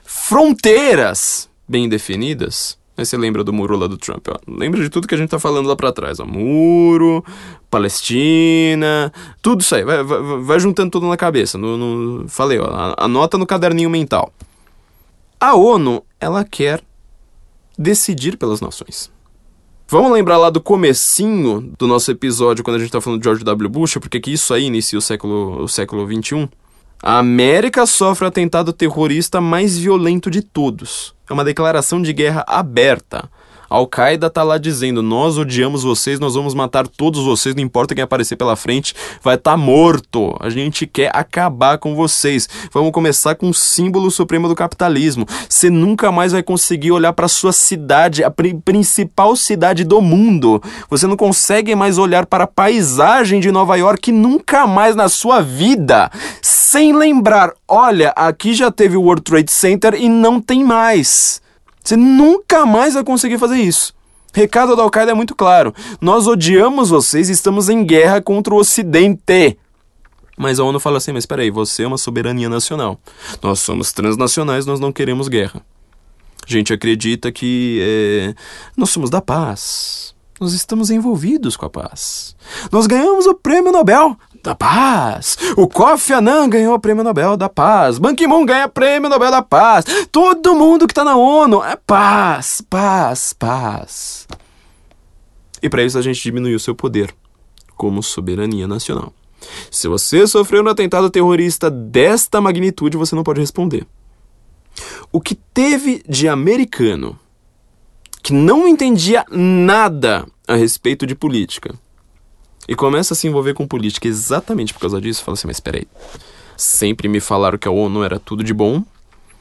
fronteiras bem definidas, Aí você lembra do muro lá do Trump, ó. Lembra de tudo que a gente tá falando lá para trás, ó. Muro, Palestina, tudo isso aí. Vai, vai, vai juntando tudo na cabeça. No, no, falei, ó. Anota no caderninho mental. A ONU, ela quer decidir pelas nações. Vamos lembrar lá do comecinho do nosso episódio, quando a gente tá falando de George W. Bush, porque que isso aí inicia o século, o século XXI. A América sofre o atentado terrorista mais violento de todos. É uma declaração de guerra aberta. Al-Qaeda tá lá dizendo: Nós odiamos vocês, nós vamos matar todos vocês, não importa quem aparecer pela frente, vai estar tá morto. A gente quer acabar com vocês. Vamos começar com o símbolo supremo do capitalismo. Você nunca mais vai conseguir olhar para sua cidade, a principal cidade do mundo. Você não consegue mais olhar para a paisagem de Nova York nunca mais na sua vida, sem lembrar: olha, aqui já teve o World Trade Center e não tem mais. Você nunca mais vai conseguir fazer isso. Recado da Al-Qaeda é muito claro. Nós odiamos vocês e estamos em guerra contra o Ocidente. Mas a ONU fala assim: mas espera aí, você é uma soberania nacional. Nós somos transnacionais, nós não queremos guerra. A gente acredita que é, nós somos da paz. Nós estamos envolvidos com a paz. Nós ganhamos o prêmio Nobel da Paz. O Kofi Annan ganhou o Prêmio Nobel da Paz. Ban Ki-moon ganha Prêmio Nobel da Paz. Todo mundo que está na ONU é paz, paz, paz. E para isso a gente diminuiu seu poder como soberania nacional. Se você sofreu um atentado terrorista desta magnitude, você não pode responder. O que teve de americano que não entendia nada a respeito de política e começa a se envolver com política exatamente por causa disso, fala assim, mas espera aí. Sempre me falaram que a ONU era tudo de bom.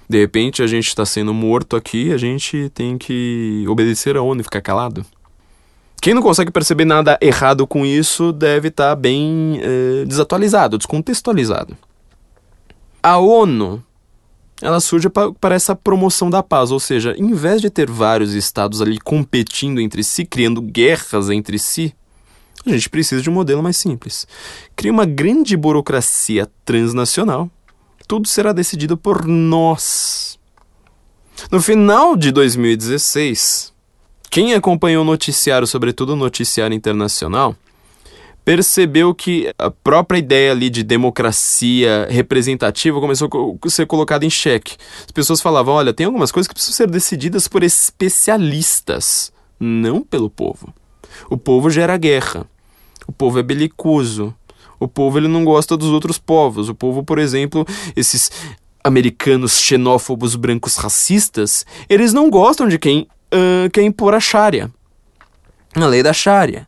De repente a gente está sendo morto aqui, a gente tem que obedecer a ONU e ficar calado. Quem não consegue perceber nada errado com isso deve estar tá bem eh, desatualizado, descontextualizado. A ONU ela surge para essa promoção da paz, ou seja, em vez de ter vários estados ali competindo entre si, criando guerras entre si, a gente precisa de um modelo mais simples. Cria uma grande burocracia transnacional. Tudo será decidido por nós. No final de 2016, quem acompanhou o noticiário, sobretudo o noticiário internacional, percebeu que a própria ideia ali de democracia representativa começou a ser colocada em xeque. As pessoas falavam: olha, tem algumas coisas que precisam ser decididas por especialistas, não pelo povo. O povo gera guerra. O povo é belicoso. O povo ele não gosta dos outros povos. O povo, por exemplo, esses americanos xenófobos brancos racistas, eles não gostam de quem uh, quer impor a Sharia. A lei da Sharia.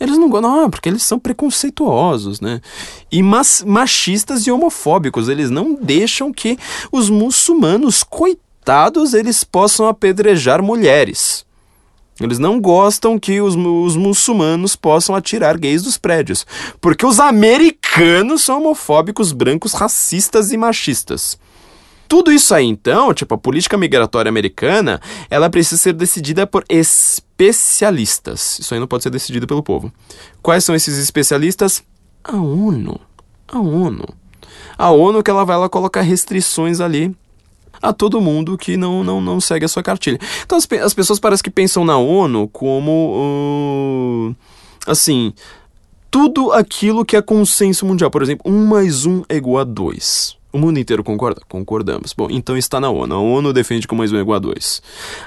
Eles não gostam, porque eles são preconceituosos, né? E mas, machistas e homofóbicos. Eles não deixam que os muçulmanos, coitados, eles possam apedrejar mulheres. Eles não gostam que os, os muçulmanos possam atirar gays dos prédios. Porque os americanos são homofóbicos, brancos, racistas e machistas. Tudo isso aí, então, tipo, a política migratória americana, ela precisa ser decidida por especialistas. Isso aí não pode ser decidido pelo povo. Quais são esses especialistas? A ONU. A ONU. A ONU que ela vai lá colocar restrições ali a todo mundo que não, não, não segue a sua cartilha. Então as, as pessoas parecem que pensam na ONU como. Uh, assim. Tudo aquilo que é consenso mundial. Por exemplo, 1 mais 1 é igual a 2. O mundo inteiro concorda? Concordamos. Bom, então está na ONU. A ONU defende que mais um é igual a 2.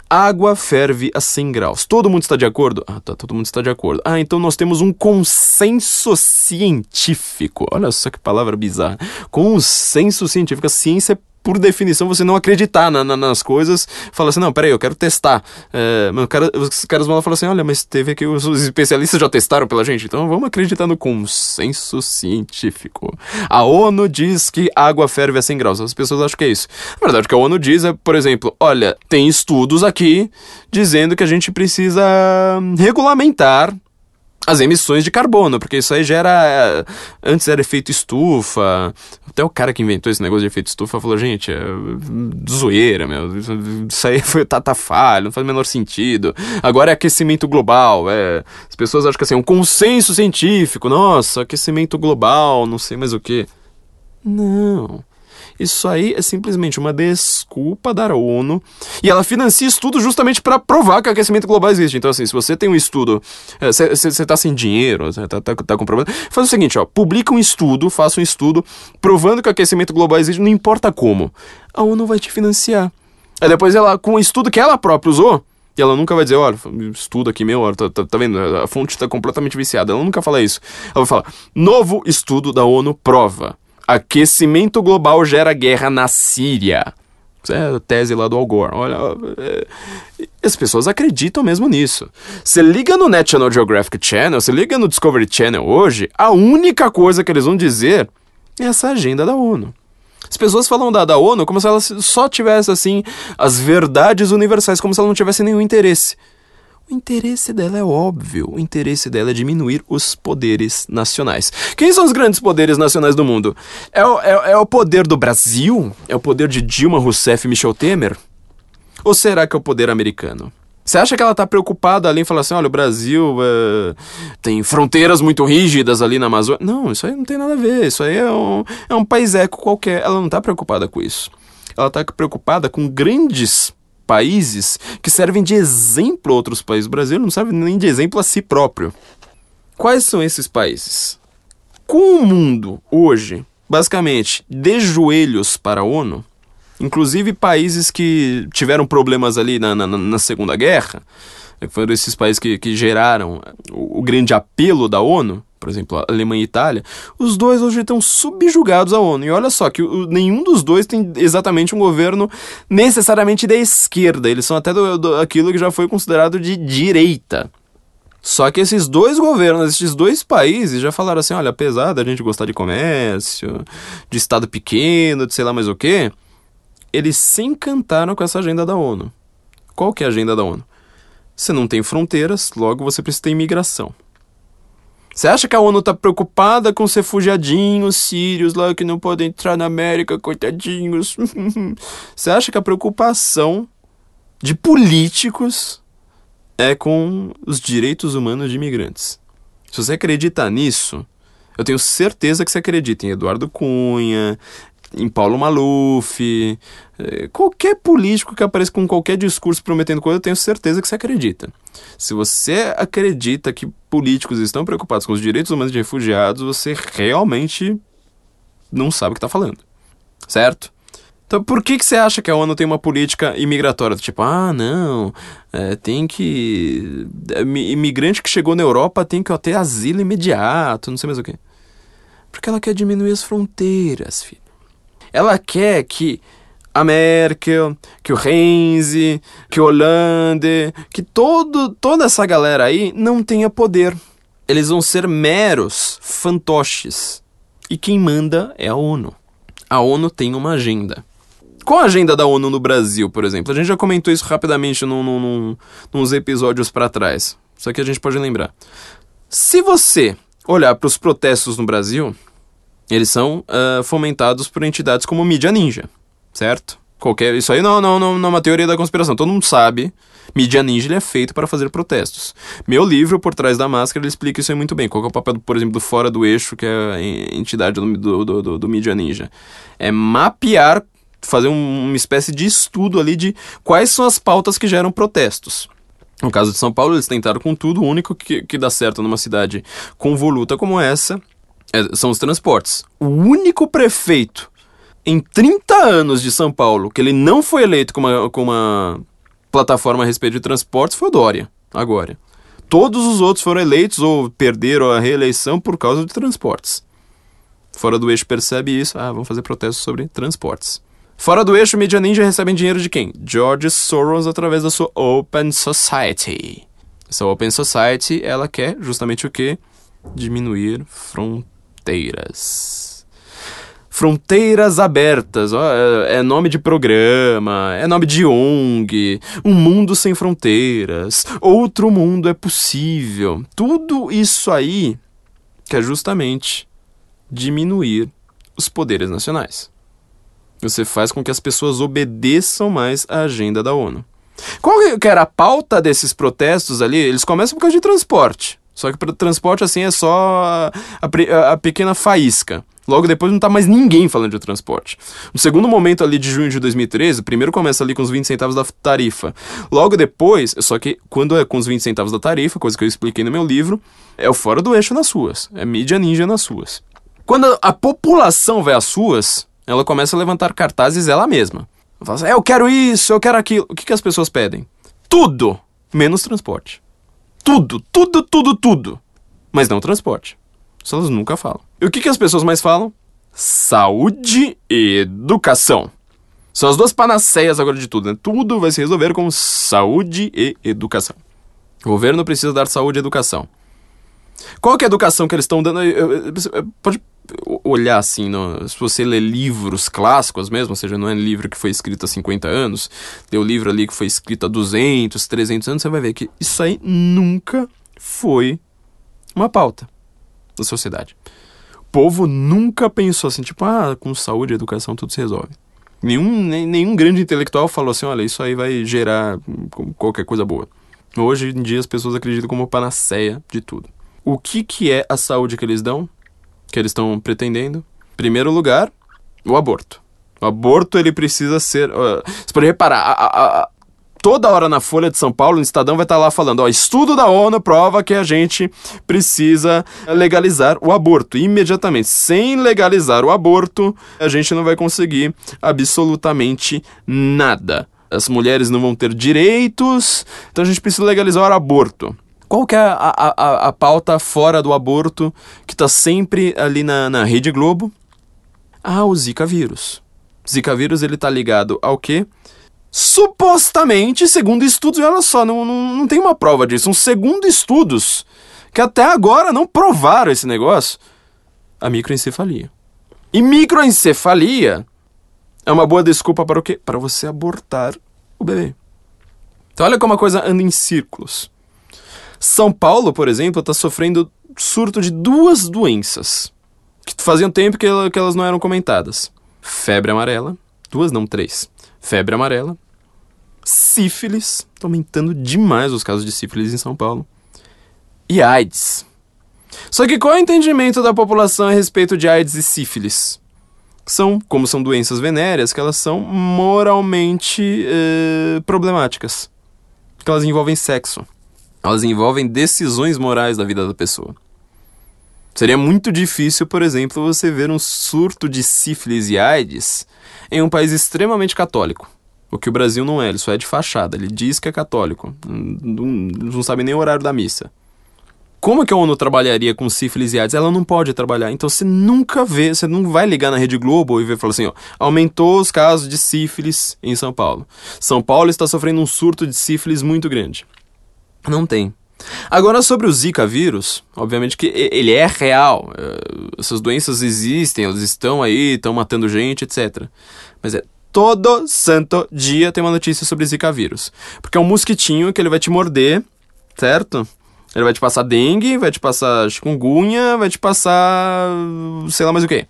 Água ferve a 100 graus. Todo mundo está de acordo? Ah, tá, todo mundo está de acordo. Ah, então nós temos um consenso científico. Olha só que palavra bizarra. Consenso científico. A ciência é por definição, você não acreditar na, na, nas coisas, fala assim, não, peraí, eu quero testar. É, cara, os caras vão lá falar assim, olha, mas teve aqui, os, os, especialistas já testaram pela gente, então vamos acreditar no consenso científico. A ONU diz que água ferve a 100 graus, as pessoas acham que é isso. Na verdade, o que a ONU diz é, por exemplo, olha, tem estudos aqui dizendo que a gente precisa regulamentar as emissões de carbono, porque isso aí gera. Antes era efeito estufa. Até o cara que inventou esse negócio de efeito estufa falou: gente, é zoeira, meu. Isso aí foi tatafalho, não faz o menor sentido. Agora é aquecimento global. É, as pessoas acham que assim, é um consenso científico. Nossa, aquecimento global, não sei mais o que. Não. Isso aí é simplesmente uma desculpa da ONU e ela financia estudo justamente para provar que o aquecimento global existe. Então, assim, se você tem um estudo, você é, tá sem dinheiro, tá, tá, tá com problema, faz o seguinte, ó, publica um estudo, faça um estudo provando que o aquecimento global existe, não importa como. A ONU vai te financiar. Aí depois ela, com o estudo que ela própria usou, e ela nunca vai dizer, olha, estudo aqui meu, olha, tá, tá, tá, vendo? A fonte está completamente viciada. Ela nunca fala isso. Ela vai falar, novo estudo da ONU prova Aquecimento global gera guerra na Síria. Isso é a tese lá do Al Gore. Olha, é... as pessoas acreditam mesmo nisso. Você liga no National Geographic Channel, você liga no Discovery Channel hoje, a única coisa que eles vão dizer é essa agenda da ONU. As pessoas falam da, da ONU como se ela só tivesse, assim, as verdades universais, como se ela não tivesse nenhum interesse. O interesse dela é óbvio. O interesse dela é diminuir os poderes nacionais. Quem são os grandes poderes nacionais do mundo? É o, é, é o poder do Brasil? É o poder de Dilma Rousseff e Michel Temer? Ou será que é o poder americano? Você acha que ela está preocupada ali em falar assim: olha, o Brasil é, tem fronteiras muito rígidas ali na Amazônia? Não, isso aí não tem nada a ver. Isso aí é um, é um país eco qualquer. Ela não está preocupada com isso. Ela está preocupada com grandes países que servem de exemplo a outros países. O Brasil não serve nem de exemplo a si próprio. Quais são esses países? Com o mundo hoje, basicamente, de joelhos para a ONU, inclusive países que tiveram problemas ali na, na, na Segunda Guerra, foram esses países que, que geraram o, o grande apelo da ONU, por exemplo, Alemanha e Itália, os dois hoje estão subjugados à ONU. E olha só que o, nenhum dos dois tem exatamente um governo necessariamente da esquerda. Eles são até do, do, aquilo que já foi considerado de direita. Só que esses dois governos, esses dois países já falaram assim: olha, apesar da gente gostar de comércio, de Estado pequeno, de sei lá mais o que, eles se encantaram com essa agenda da ONU. Qual que é a agenda da ONU? Você não tem fronteiras, logo você precisa ter imigração. Você acha que a ONU tá preocupada com os refugiadinhos sírios lá que não podem entrar na América, coitadinhos? Você acha que a preocupação de políticos é com os direitos humanos de imigrantes? Se você acredita nisso, eu tenho certeza que você acredita em Eduardo Cunha, em Paulo Maluf, eh, qualquer político que apareça com qualquer discurso prometendo coisa, eu tenho certeza que você acredita. Se você acredita que políticos estão preocupados com os direitos humanos de refugiados, você realmente não sabe o que está falando. Certo? Então, por que, que você acha que a ONU tem uma política imigratória? Tipo, ah, não, é, tem que. É, imigrante que chegou na Europa tem que ter asilo imediato, não sei mais o que. Porque ela quer diminuir as fronteiras, filho. Ela quer que a Merkel, que o Renzi, que o Hollande, que todo, toda essa galera aí não tenha poder. Eles vão ser meros fantoches. E quem manda é a ONU. A ONU tem uma agenda. Qual a agenda da ONU no Brasil, por exemplo? A gente já comentou isso rapidamente num, num, nos episódios para trás. Só que a gente pode lembrar. Se você olhar para os protestos no Brasil, eles são uh, fomentados por entidades como Mídia Ninja, certo? Qualquer, isso aí não, não, não, não é uma teoria da conspiração. Todo mundo sabe. Mídia Ninja é feito para fazer protestos. Meu livro, Por Trás da Máscara, ele explica isso aí muito bem. Qual é o papel, por exemplo, do Fora do Eixo, que é a entidade do, do, do, do Mídia Ninja? É mapear, fazer um, uma espécie de estudo ali de quais são as pautas que geram protestos. No caso de São Paulo, eles tentaram com tudo. O único que, que dá certo numa cidade convoluta como essa são os transportes. O único prefeito em 30 anos de São Paulo que ele não foi eleito com uma, com uma plataforma a respeito de transportes foi o Dória, agora. Todos os outros foram eleitos ou perderam a reeleição por causa de transportes. Fora do eixo percebe isso, ah, vamos fazer protestos sobre transportes. Fora do eixo, Media Ninja recebem dinheiro de quem? George Soros através da sua Open Society. Essa Open Society, ela quer justamente o quê? Diminuir fronteiras fronteiras. Fronteiras abertas, ó, é, é nome de programa, é nome de ONG, um mundo sem fronteiras, outro mundo é possível. Tudo isso aí quer justamente diminuir os poderes nacionais. Você faz com que as pessoas obedeçam mais à agenda da ONU. Qual que era a pauta desses protestos ali? Eles começam por causa de transporte. Só que para o transporte, assim, é só a, a, a, pequena faísca. Logo depois não tá mais ninguém falando de transporte. No segundo momento ali de junho de 2013, primeiro começa ali com os 20 centavos da tarifa. Logo depois, só que quando é com os 20 centavos da tarifa, coisa que eu expliquei no meu livro, é o fora do eixo nas ruas. É mídia ninja nas ruas. Quando a população vai às ruas, ela começa a levantar cartazes ela mesma. Ela fala assim, é, eu quero isso, eu quero aquilo. O que, que as pessoas pedem? Tudo, menos transporte. Tudo, tudo, tudo, tudo. Mas não transporte. Isso elas nunca falam. E o que, que as pessoas mais falam? Saúde e educação. São as duas panaceias agora de tudo, né? Tudo vai se resolver com saúde e educação. O governo precisa dar saúde e educação. Qual que é a educação que eles estão dando? Pode olhar assim, no, se você lê livros clássicos mesmo, ou seja, não é livro que foi escrito há 50 anos, tem um livro ali que foi escrito há 200, 300 anos, você vai ver que isso aí nunca foi uma pauta da sociedade. O povo nunca pensou assim, tipo, ah, com saúde educação tudo se resolve. Nenhum, nem, nenhum grande intelectual falou assim, olha, isso aí vai gerar qualquer coisa boa. Hoje em dia as pessoas acreditam como panaceia de tudo. O que, que é a saúde que eles dão? Que eles estão pretendendo. Primeiro lugar, o aborto. O aborto ele precisa ser. Uh, você pode reparar, a, a, a, toda hora na Folha de São Paulo, no Estadão vai estar tá lá falando: ó, estudo da ONU prova que a gente precisa legalizar o aborto. Imediatamente, sem legalizar o aborto, a gente não vai conseguir absolutamente nada. As mulheres não vão ter direitos, então a gente precisa legalizar o aborto. Qual que é a, a, a pauta fora do aborto que está sempre ali na, na Rede Globo? Ah, o Zika vírus. Zika vírus ele tá ligado ao quê? Supostamente, segundo estudos, olha só, não, não, não tem uma prova disso, são segundo estudos que até agora não provaram esse negócio, a microencefalia. E microencefalia é uma boa desculpa para o quê? Para você abortar o bebê. Então olha como a coisa anda em círculos. São Paulo, por exemplo, está sofrendo surto de duas doenças que faziam tempo que, que elas não eram comentadas: febre amarela, duas, não, três. Febre amarela, sífilis, tá aumentando demais os casos de sífilis em São Paulo, e AIDS. Só que qual é o entendimento da população a respeito de AIDS e sífilis? São, como são doenças venéreas, que elas são moralmente eh, problemáticas. Que elas envolvem sexo. Elas envolvem decisões morais da vida da pessoa. Seria muito difícil, por exemplo, você ver um surto de sífilis e AIDS em um país extremamente católico. O que o Brasil não é, ele só é de fachada. Ele diz que é católico. Não, não sabe nem o horário da missa. Como que a ONU trabalharia com sífilis e AIDS? Ela não pode trabalhar. Então você nunca vê, você não vai ligar na Rede Globo e ver falar assim, ó, aumentou os casos de sífilis em São Paulo. São Paulo está sofrendo um surto de sífilis muito grande. Não tem. Agora sobre o Zika vírus, obviamente que ele é real. É, essas doenças existem, elas estão aí, estão matando gente, etc. Mas é todo santo dia tem uma notícia sobre Zika vírus. Porque é um mosquitinho que ele vai te morder, certo? Ele vai te passar dengue, vai te passar chikungunya, vai te passar. sei lá mais o que.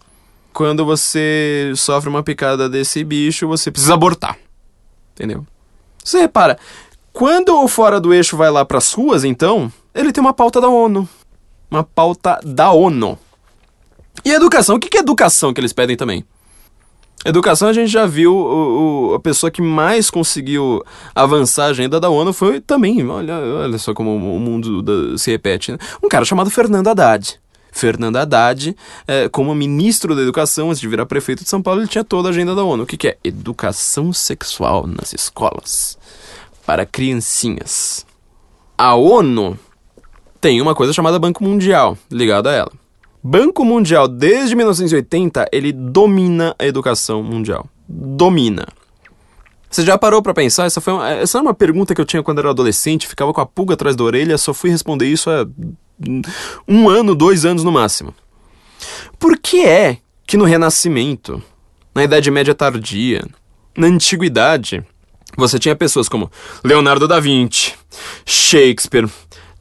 Quando você sofre uma picada desse bicho, você precisa abortar. Entendeu? Você repara, quando o Fora do Eixo vai lá pras ruas, então, ele tem uma pauta da ONU. Uma pauta da ONU. E educação? O que é educação que eles pedem também? Educação, a gente já viu o, o, a pessoa que mais conseguiu avançar a agenda da ONU foi também, olha, olha só como o mundo da, se repete, né? um cara chamado Fernando Haddad. Fernando Haddad, é, como ministro da Educação, antes de virar prefeito de São Paulo, ele tinha toda a agenda da ONU. O que, que é? Educação sexual nas escolas para criancinhas. A ONU tem uma coisa chamada Banco Mundial ligada a ela. Banco Mundial, desde 1980, ele domina a educação mundial. Domina. Você já parou para pensar? Essa, foi uma, essa era uma pergunta que eu tinha quando era adolescente, ficava com a pulga atrás da orelha, só fui responder isso há um ano, dois anos no máximo. Por que é que no Renascimento, na Idade Média Tardia, na Antiguidade, você tinha pessoas como Leonardo da Vinci, Shakespeare,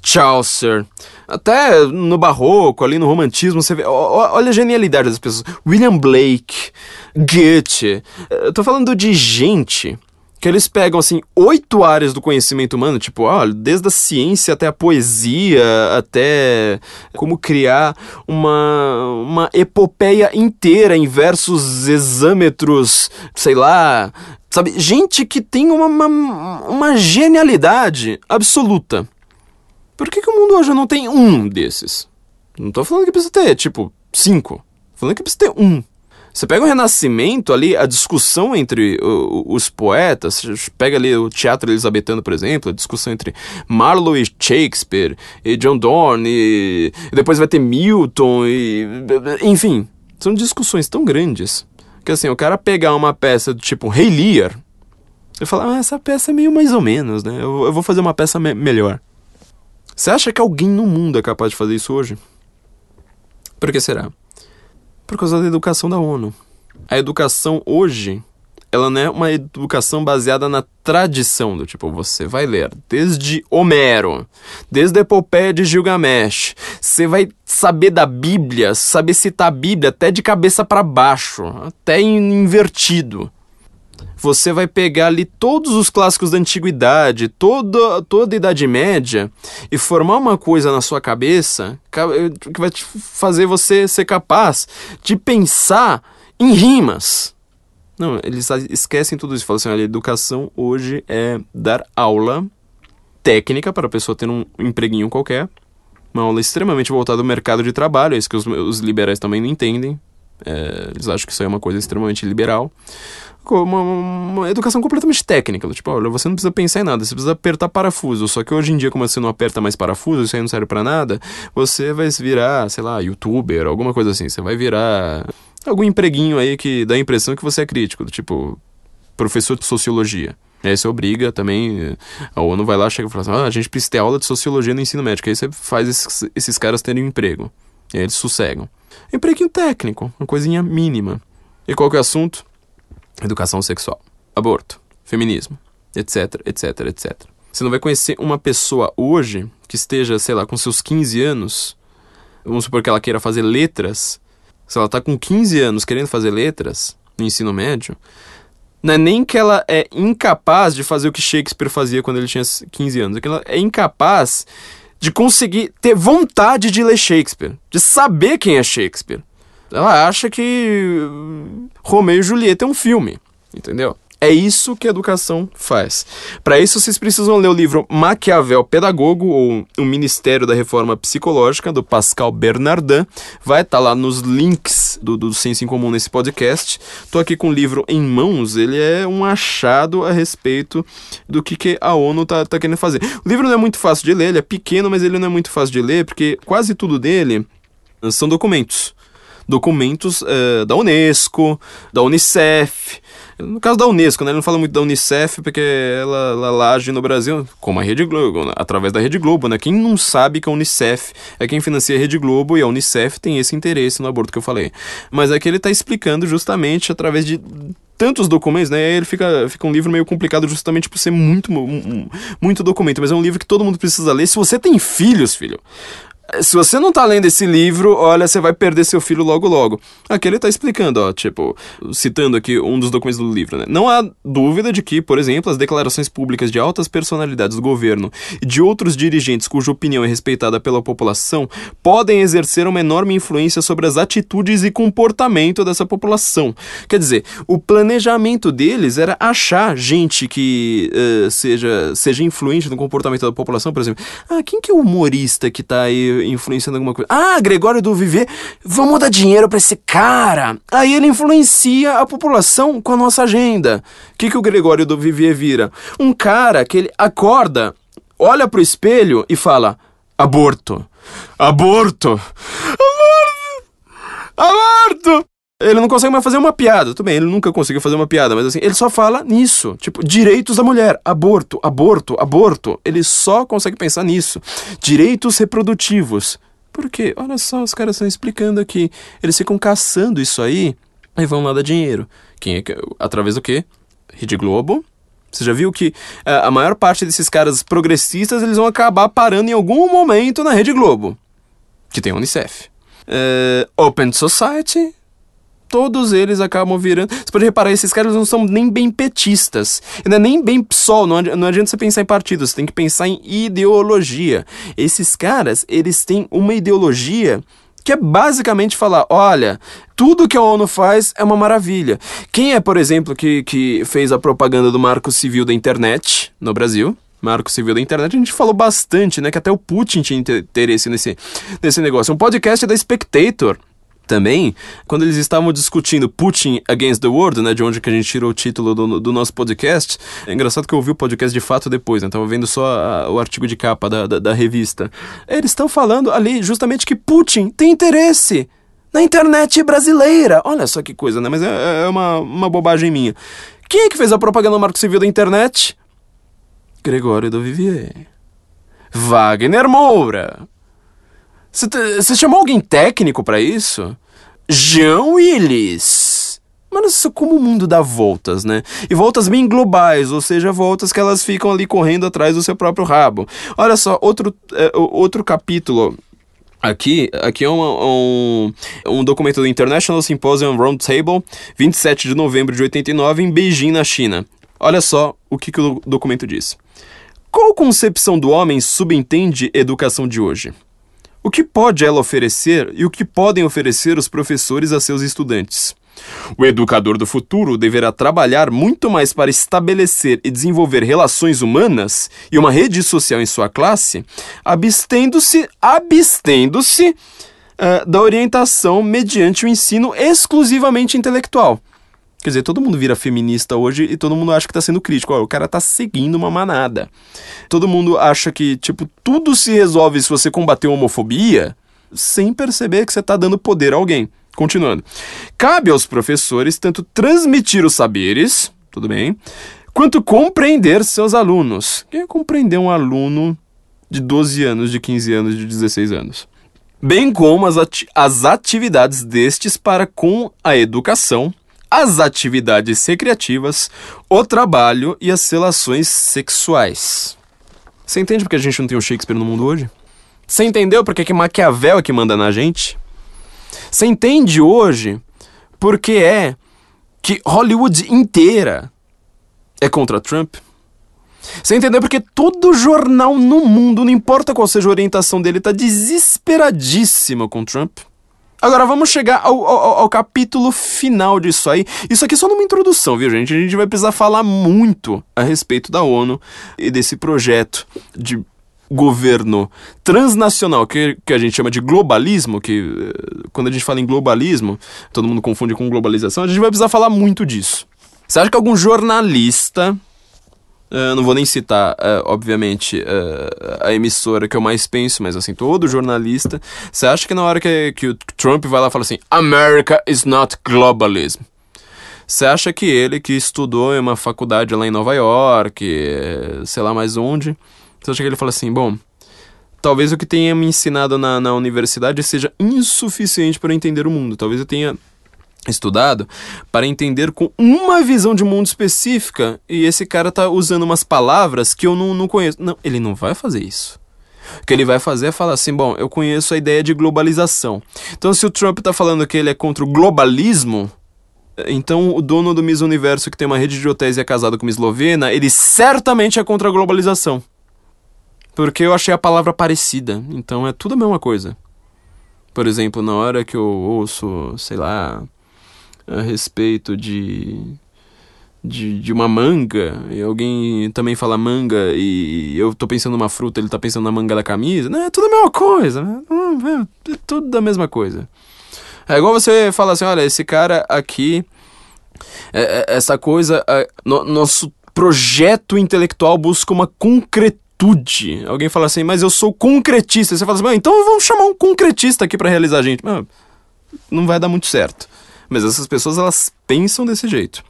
Chaucer, até no barroco, ali no romantismo, você vê. Olha a genialidade das pessoas. William Blake, Goethe. Eu tô falando de gente que eles pegam assim oito áreas do conhecimento humano, tipo, olha, desde a ciência até a poesia, até como criar uma, uma epopeia inteira em versos exâmetros, sei lá, sabe? Gente que tem uma, uma, uma genialidade absoluta. Por que, que o mundo hoje não tem um desses? Não tô falando que precisa ter, tipo, cinco. Tô falando que precisa ter um. Você pega o Renascimento ali, a discussão entre os poetas, pega ali o teatro elizabetano, por exemplo, a discussão entre Marlowe e Shakespeare, e John Donne, e, depois vai ter Milton, e, enfim, são discussões tão grandes que assim, o cara pegar uma peça do tipo Rei Lear e falar, ah, essa peça é meio mais ou menos, né? Eu, eu vou fazer uma peça me melhor. Você acha que alguém no mundo é capaz de fazer isso hoje? Por que será? Por causa da educação da ONU. A educação hoje, ela não é uma educação baseada na tradição, do tipo, você vai ler desde Homero, desde a epopeia de Gilgamesh, você vai saber da Bíblia, saber citar a Bíblia até de cabeça para baixo, até invertido você vai pegar ali todos os clássicos da antiguidade, toda, toda a Idade Média, e formar uma coisa na sua cabeça que vai te fazer você ser capaz de pensar em rimas. Não, eles esquecem tudo isso. Falam assim: olha, educação hoje é dar aula técnica para a pessoa ter um empreguinho qualquer. Uma aula extremamente voltada ao mercado de trabalho, é isso que os, os liberais também não entendem. É, eles acham que isso é uma coisa extremamente liberal uma, uma, educação completamente técnica. Tipo, olha, você não precisa pensar em nada, você precisa apertar parafuso. Só que hoje em dia, como você não aperta mais parafuso, isso aí não serve para nada, você vai virar, sei lá, youtuber, alguma coisa assim. Você vai virar algum empreguinho aí que dá a impressão que você é crítico, tipo, professor de sociologia. Aí você obriga também, a ONU vai lá, chega e fala assim, ah, a gente precisa ter aula de sociologia no ensino médico. Aí você faz esses, esses caras terem um emprego. E aí eles sossegam. Empreguinho técnico, uma coisinha mínima. E qual que é o assunto? Educação sexual, aborto, feminismo, etc, etc, etc. Você não vai conhecer uma pessoa hoje que esteja, sei lá, com seus 15 anos, vamos supor que ela queira fazer letras, se ela tá com 15 anos querendo fazer letras no ensino médio, não é nem que ela é incapaz de fazer o que Shakespeare fazia quando ele tinha 15 anos, é que ela é incapaz de conseguir ter vontade de ler Shakespeare, de saber quem é Shakespeare. Ela acha que Romeu e Julieta é um filme, entendeu? É isso que a educação faz. Para isso, vocês precisam ler o livro Maquiavel Pedagogo, ou O Ministério da Reforma Psicológica, do Pascal Bernardin. Vai estar tá lá nos links do, do Senso em Comum nesse podcast. Tô aqui com o livro em mãos, ele é um achado a respeito do que, que a ONU tá, tá querendo fazer. O livro não é muito fácil de ler, ele é pequeno, mas ele não é muito fácil de ler, porque quase tudo dele são documentos documentos uh, da Unesco, da Unicef, no caso da Unesco, né? Ele não fala muito da Unicef porque ela, ela age no Brasil como a Rede Globo, né? através da Rede Globo, né? Quem não sabe que a Unicef é quem financia a Rede Globo e a Unicef tem esse interesse no aborto que eu falei. Mas aqui ele está explicando justamente através de tantos documentos, né? Ele fica, fica um livro meio complicado justamente por ser muito, muito documento, mas é um livro que todo mundo precisa ler. Se você tem filhos, filho, se você não tá lendo esse livro, olha, você vai perder seu filho logo logo. Aqui ele tá explicando, ó, tipo, citando aqui um dos documentos do livro, né? Não há dúvida de que, por exemplo, as declarações públicas de altas personalidades do governo e de outros dirigentes cuja opinião é respeitada pela população podem exercer uma enorme influência sobre as atitudes e comportamento dessa população. Quer dizer, o planejamento deles era achar gente que uh, seja, seja influente no comportamento da população, por exemplo. Ah, quem que é o humorista que tá aí influenciando alguma coisa. Ah, Gregório do Viver, vamos dar dinheiro para esse cara. Aí ele influencia a população com a nossa agenda. O que, que o Gregório do Viver vira? Um cara que ele acorda, olha pro espelho e fala: aborto, aborto, aborto, aborto. Ele não consegue mais fazer uma piada. Tudo bem, ele nunca conseguiu fazer uma piada, mas assim, ele só fala nisso. Tipo, direitos da mulher. Aborto, aborto, aborto. Ele só consegue pensar nisso. Direitos reprodutivos. Por quê? Olha só, os caras estão explicando aqui. Eles ficam caçando isso aí e vão lá dar dinheiro. Quem é que, através do quê? Rede Globo. Você já viu que a, a maior parte desses caras progressistas eles vão acabar parando em algum momento na Rede Globo, que tem a Unicef. Uh, Open Society, todos eles acabam virando. Você pode reparar, esses caras não são nem bem petistas. Não é nem bem PSOL, não adianta, não adianta você pensar em partidos, você tem que pensar em ideologia. Esses caras, eles têm uma ideologia que é basicamente falar: olha, tudo que a ONU faz é uma maravilha. Quem é, por exemplo, que, que fez a propaganda do Marco Civil da Internet no Brasil? Marco Civil da Internet, a gente falou bastante, né? Que até o Putin tinha interesse nesse, nesse negócio. Um podcast da Spectator também, quando eles estavam discutindo Putin Against the World, né, de onde que a gente tirou o título do, do nosso podcast, é engraçado que eu ouvi o podcast de fato depois, né, tava vendo só a, o artigo de capa da, da, da revista. Eles estão falando ali justamente que Putin tem interesse na internet brasileira. Olha só que coisa, né, mas é, é uma, uma bobagem minha. Quem é que fez a propaganda no Marco Civil da internet? Gregório do Vivier. Wagner Moura. Você chamou alguém técnico para isso? Jean Willis. Mas isso é como o mundo dá voltas, né? E voltas bem globais, ou seja, voltas que elas ficam ali correndo atrás do seu próprio rabo. Olha só, outro, é, outro capítulo Aqui, aqui é uma, um, um documento do International Symposium Roundtable, 27 de novembro de 89, em Beijing, na China. Olha só o que, que o documento diz. Qual concepção do homem subentende educação de hoje? O que pode ela oferecer e o que podem oferecer os professores a seus estudantes? O educador do futuro deverá trabalhar muito mais para estabelecer e desenvolver relações humanas e uma rede social em sua classe, abstendo-se, abstendo-se uh, da orientação mediante o ensino exclusivamente intelectual. Quer dizer, todo mundo vira feminista hoje e todo mundo acha que tá sendo crítico. O cara tá seguindo uma manada. Todo mundo acha que, tipo, tudo se resolve se você combater a homofobia sem perceber que você tá dando poder a alguém. Continuando. Cabe aos professores tanto transmitir os saberes, tudo bem, quanto compreender seus alunos. Quem é compreender um aluno de 12 anos, de 15 anos, de 16 anos? Bem como as, ati as atividades destes para com a educação as atividades recreativas, o trabalho e as relações sexuais. Você entende porque a gente não tem o Shakespeare no mundo hoje? Você entendeu porque que Maquiavel é que manda na gente? Você entende hoje porque é que Hollywood inteira é contra Trump? Você entendeu porque todo jornal no mundo, não importa qual seja a orientação dele, tá desesperadíssimo com Trump? Agora vamos chegar ao, ao, ao, capítulo final disso aí. Isso aqui é só numa introdução, viu, gente? A gente vai precisar falar muito a respeito da ONU e desse projeto de governo transnacional, que, que a gente chama de globalismo, que eh, quando a gente fala em globalismo, todo mundo confunde com globalização, a gente vai precisar falar muito disso. Você acha que algum jornalista Uh, não vou nem citar, uh, obviamente, uh, a emissora que eu mais penso, mas assim, todo jornalista. Você acha que na hora que, que o Trump vai lá e fala assim: America is not globalism? Você acha que ele, que estudou em uma faculdade lá em Nova York, sei lá mais onde, você acha que ele fala assim: bom, talvez o que tenha me ensinado na, na universidade seja insuficiente para entender o mundo. Talvez eu tenha estudado para entender com uma visão de mundo específica e esse cara tá usando umas palavras que eu não, não conheço. Não, ele não vai fazer isso. O que ele vai fazer é falar assim: bom, eu conheço a ideia de globalização. Então, se o Trump está falando que ele é contra o globalismo, então o dono do Miss Universo, que tem uma rede de hotéis e é casado com uma eslovena, ele certamente é contra a globalização. Porque eu achei a palavra parecida. Então é tudo a mesma coisa. Por exemplo, na hora que eu ouço, sei lá, a respeito de, de, de uma manga, e alguém também fala manga, e eu tô pensando numa fruta, ele tá pensando na manga da camisa, né? É tudo a mesma coisa, né? É tudo da mesma coisa. É igual você fala assim, olha, esse cara aqui, é, é, essa coisa, é, no, nosso projeto intelectual busca uma concretude. Alguém fala assim, mas eu sou concretista. Você fala assim, então vamos chamar um concretista aqui para realizar a gente. Não vai dar muito certo. Mas essas pessoas elas pensam desse jeito.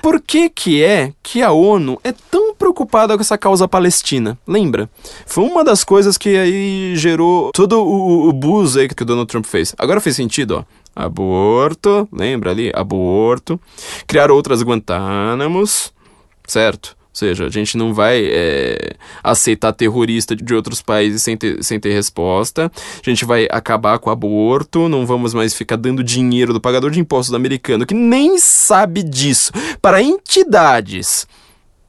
Por que que é que a ONU é tão preocupada com essa causa palestina? Lembra? Foi uma das coisas que aí gerou todo o, o buzz aí que o Donald Trump fez. Agora fez sentido, ó. Aborto, lembra ali? Aborto. Criar outras Guantánamos, certo? Ou seja, a gente não vai é, aceitar terrorista de outros países sem ter, sem ter resposta. A gente vai acabar com o aborto, não vamos mais ficar dando dinheiro do pagador de impostos americano, que nem sabe disso, para entidades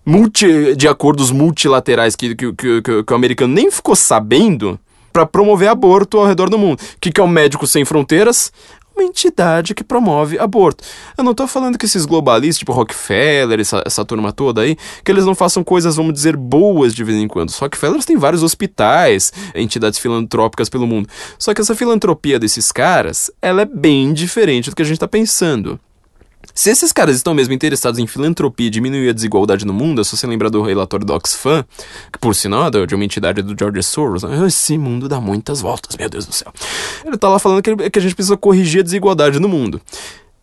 multi, de acordos multilaterais que, que, que, que, que o americano nem ficou sabendo para promover aborto ao redor do mundo. O que, que é o Médico Sem Fronteiras? Uma entidade que promove aborto. Eu não estou falando que esses globalistas, tipo Rockefeller, essa, essa turma toda aí, que eles não façam coisas, vamos dizer, boas de vez em quando. Os Rockefellers têm vários hospitais, entidades filantrópicas pelo mundo. Só que essa filantropia desses caras, ela é bem diferente do que a gente está pensando. Se esses caras estão mesmo interessados em filantropia e diminuir a desigualdade no mundo, é só você lembrar do relatório do Oxfam, que por sinal é de uma entidade do George Soros, né? esse mundo dá muitas voltas, meu Deus do céu. Ele tá lá falando que, a gente precisa corrigir a desigualdade no mundo.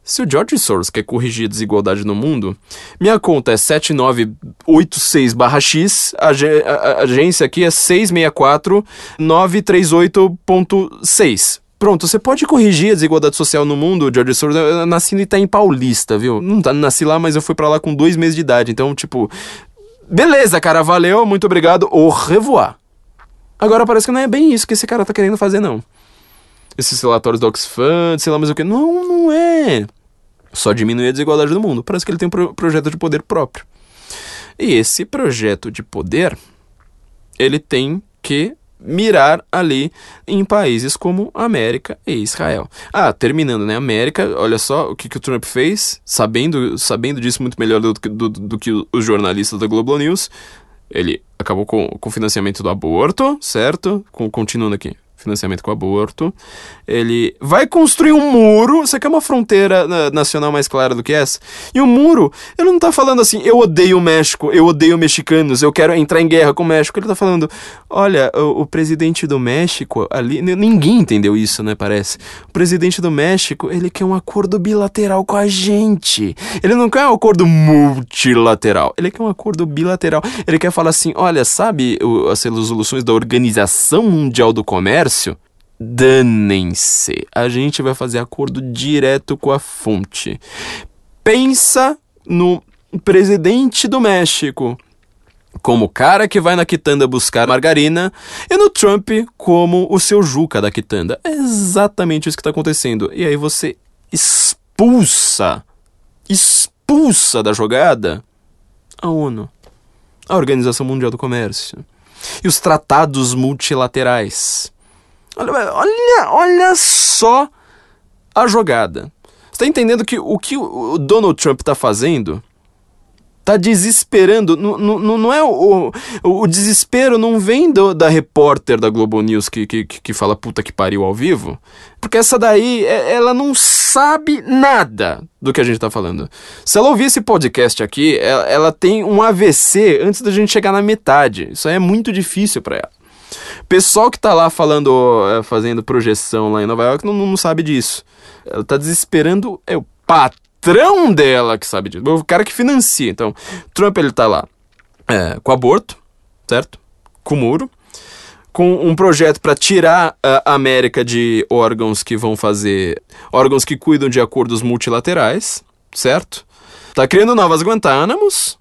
Se o George Soros quer corrigir a desigualdade no mundo, minha conta é 7986-X, a, a, a agência aqui é 664 938.6. Pronto, você pode corrigir a desigualdade social no mundo, George Soros. Eu nasci no Itaim Paulista, viu? Não tá, nasci lá, mas eu fui para lá com dois meses de idade. Então, tipo, beleza, cara, valeu, muito obrigado, au revoir. Agora parece que não é bem isso que esse cara tá querendo fazer, não. Esses relatórios do Oxfam, sei lá mais o que. Não, não é. Só diminuir a desigualdade do mundo. Parece que ele tem um pro projeto de poder próprio. E esse projeto de poder, ele tem que mirar ali em países como América e Israel. Ah, terminando, né? América, olha só o que, que o Trump fez, sabendo, sabendo disso muito melhor do, do, do que os jornalistas da Global News. Ele acabou com, com o financiamento do aborto, certo? Com, continuando aqui financiamento com aborto. Ele vai construir um muro. Você quer uma fronteira nacional mais clara do que essa? E o muro, ele não tá falando assim, eu odeio o México, eu odeio mexicanos, eu quero entrar em guerra com o México. Ele tá falando, olha, o, o presidente do México ali. Ninguém entendeu isso, né? Parece. O presidente do México, ele quer um acordo bilateral com a gente. Ele não quer um acordo multilateral. Ele quer um acordo bilateral. Ele quer falar assim: olha, sabe as resoluções da Organização Mundial do Comércio? Comércio, danem-se. A gente vai fazer acordo direto com a fonte. Pensa no presidente do México como o cara que vai na quitanda buscar margarina e no Trump como o seu Juca da quitanda. É exatamente isso que está acontecendo. E aí você expulsa, expulsa da jogada a ONU, a Organização Mundial do Comércio e os tratados multilaterais. Olha, olha, só a jogada. Você está entendendo que o que o Donald Trump está fazendo tá desesperando. Não, não, não é o, o, o desespero não vem do, da repórter da Globo News que, que, que fala puta que pariu ao vivo. Porque essa daí, é, ela não sabe nada do que a gente tá falando. Se ela ouvir esse podcast aqui, ela, ela tem um AVC antes da gente chegar na metade. Isso aí é muito difícil para ela. Pessoal que tá lá falando, é, fazendo projeção lá em Nova York não, não sabe disso. Ela tá desesperando é o patrão dela que sabe disso. O cara que financia. Então, Trump ele tá lá é, com aborto, certo? Com muro. Com um projeto para tirar a América de órgãos que vão fazer. órgãos que cuidam de acordos multilaterais, certo? Tá criando novas Guantánamos.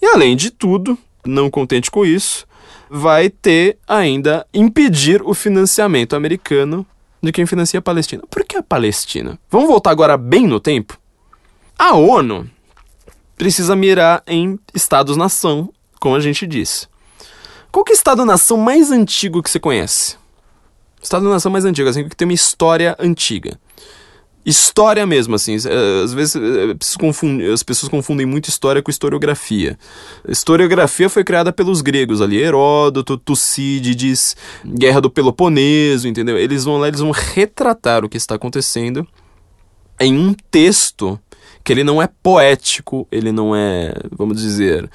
E além de tudo, não contente com isso, vai ter ainda impedir o financiamento americano de quem financia a Palestina. Por que a Palestina? Vamos voltar agora bem no tempo? A ONU precisa mirar em estados-nação, como a gente disse. Qual que é o estado-nação mais antigo que você conhece? Estado-nação mais antigo, assim, que tem uma história antiga. História mesmo, assim. Eh, às vezes eh, as pessoas confundem muito história com historiografia. historiografia foi criada pelos gregos ali, Heródoto, Tucídides, Guerra do Peloponeso, entendeu? Eles vão lá, eles vão retratar o que está acontecendo em um texto que ele não é poético, ele não é, vamos dizer,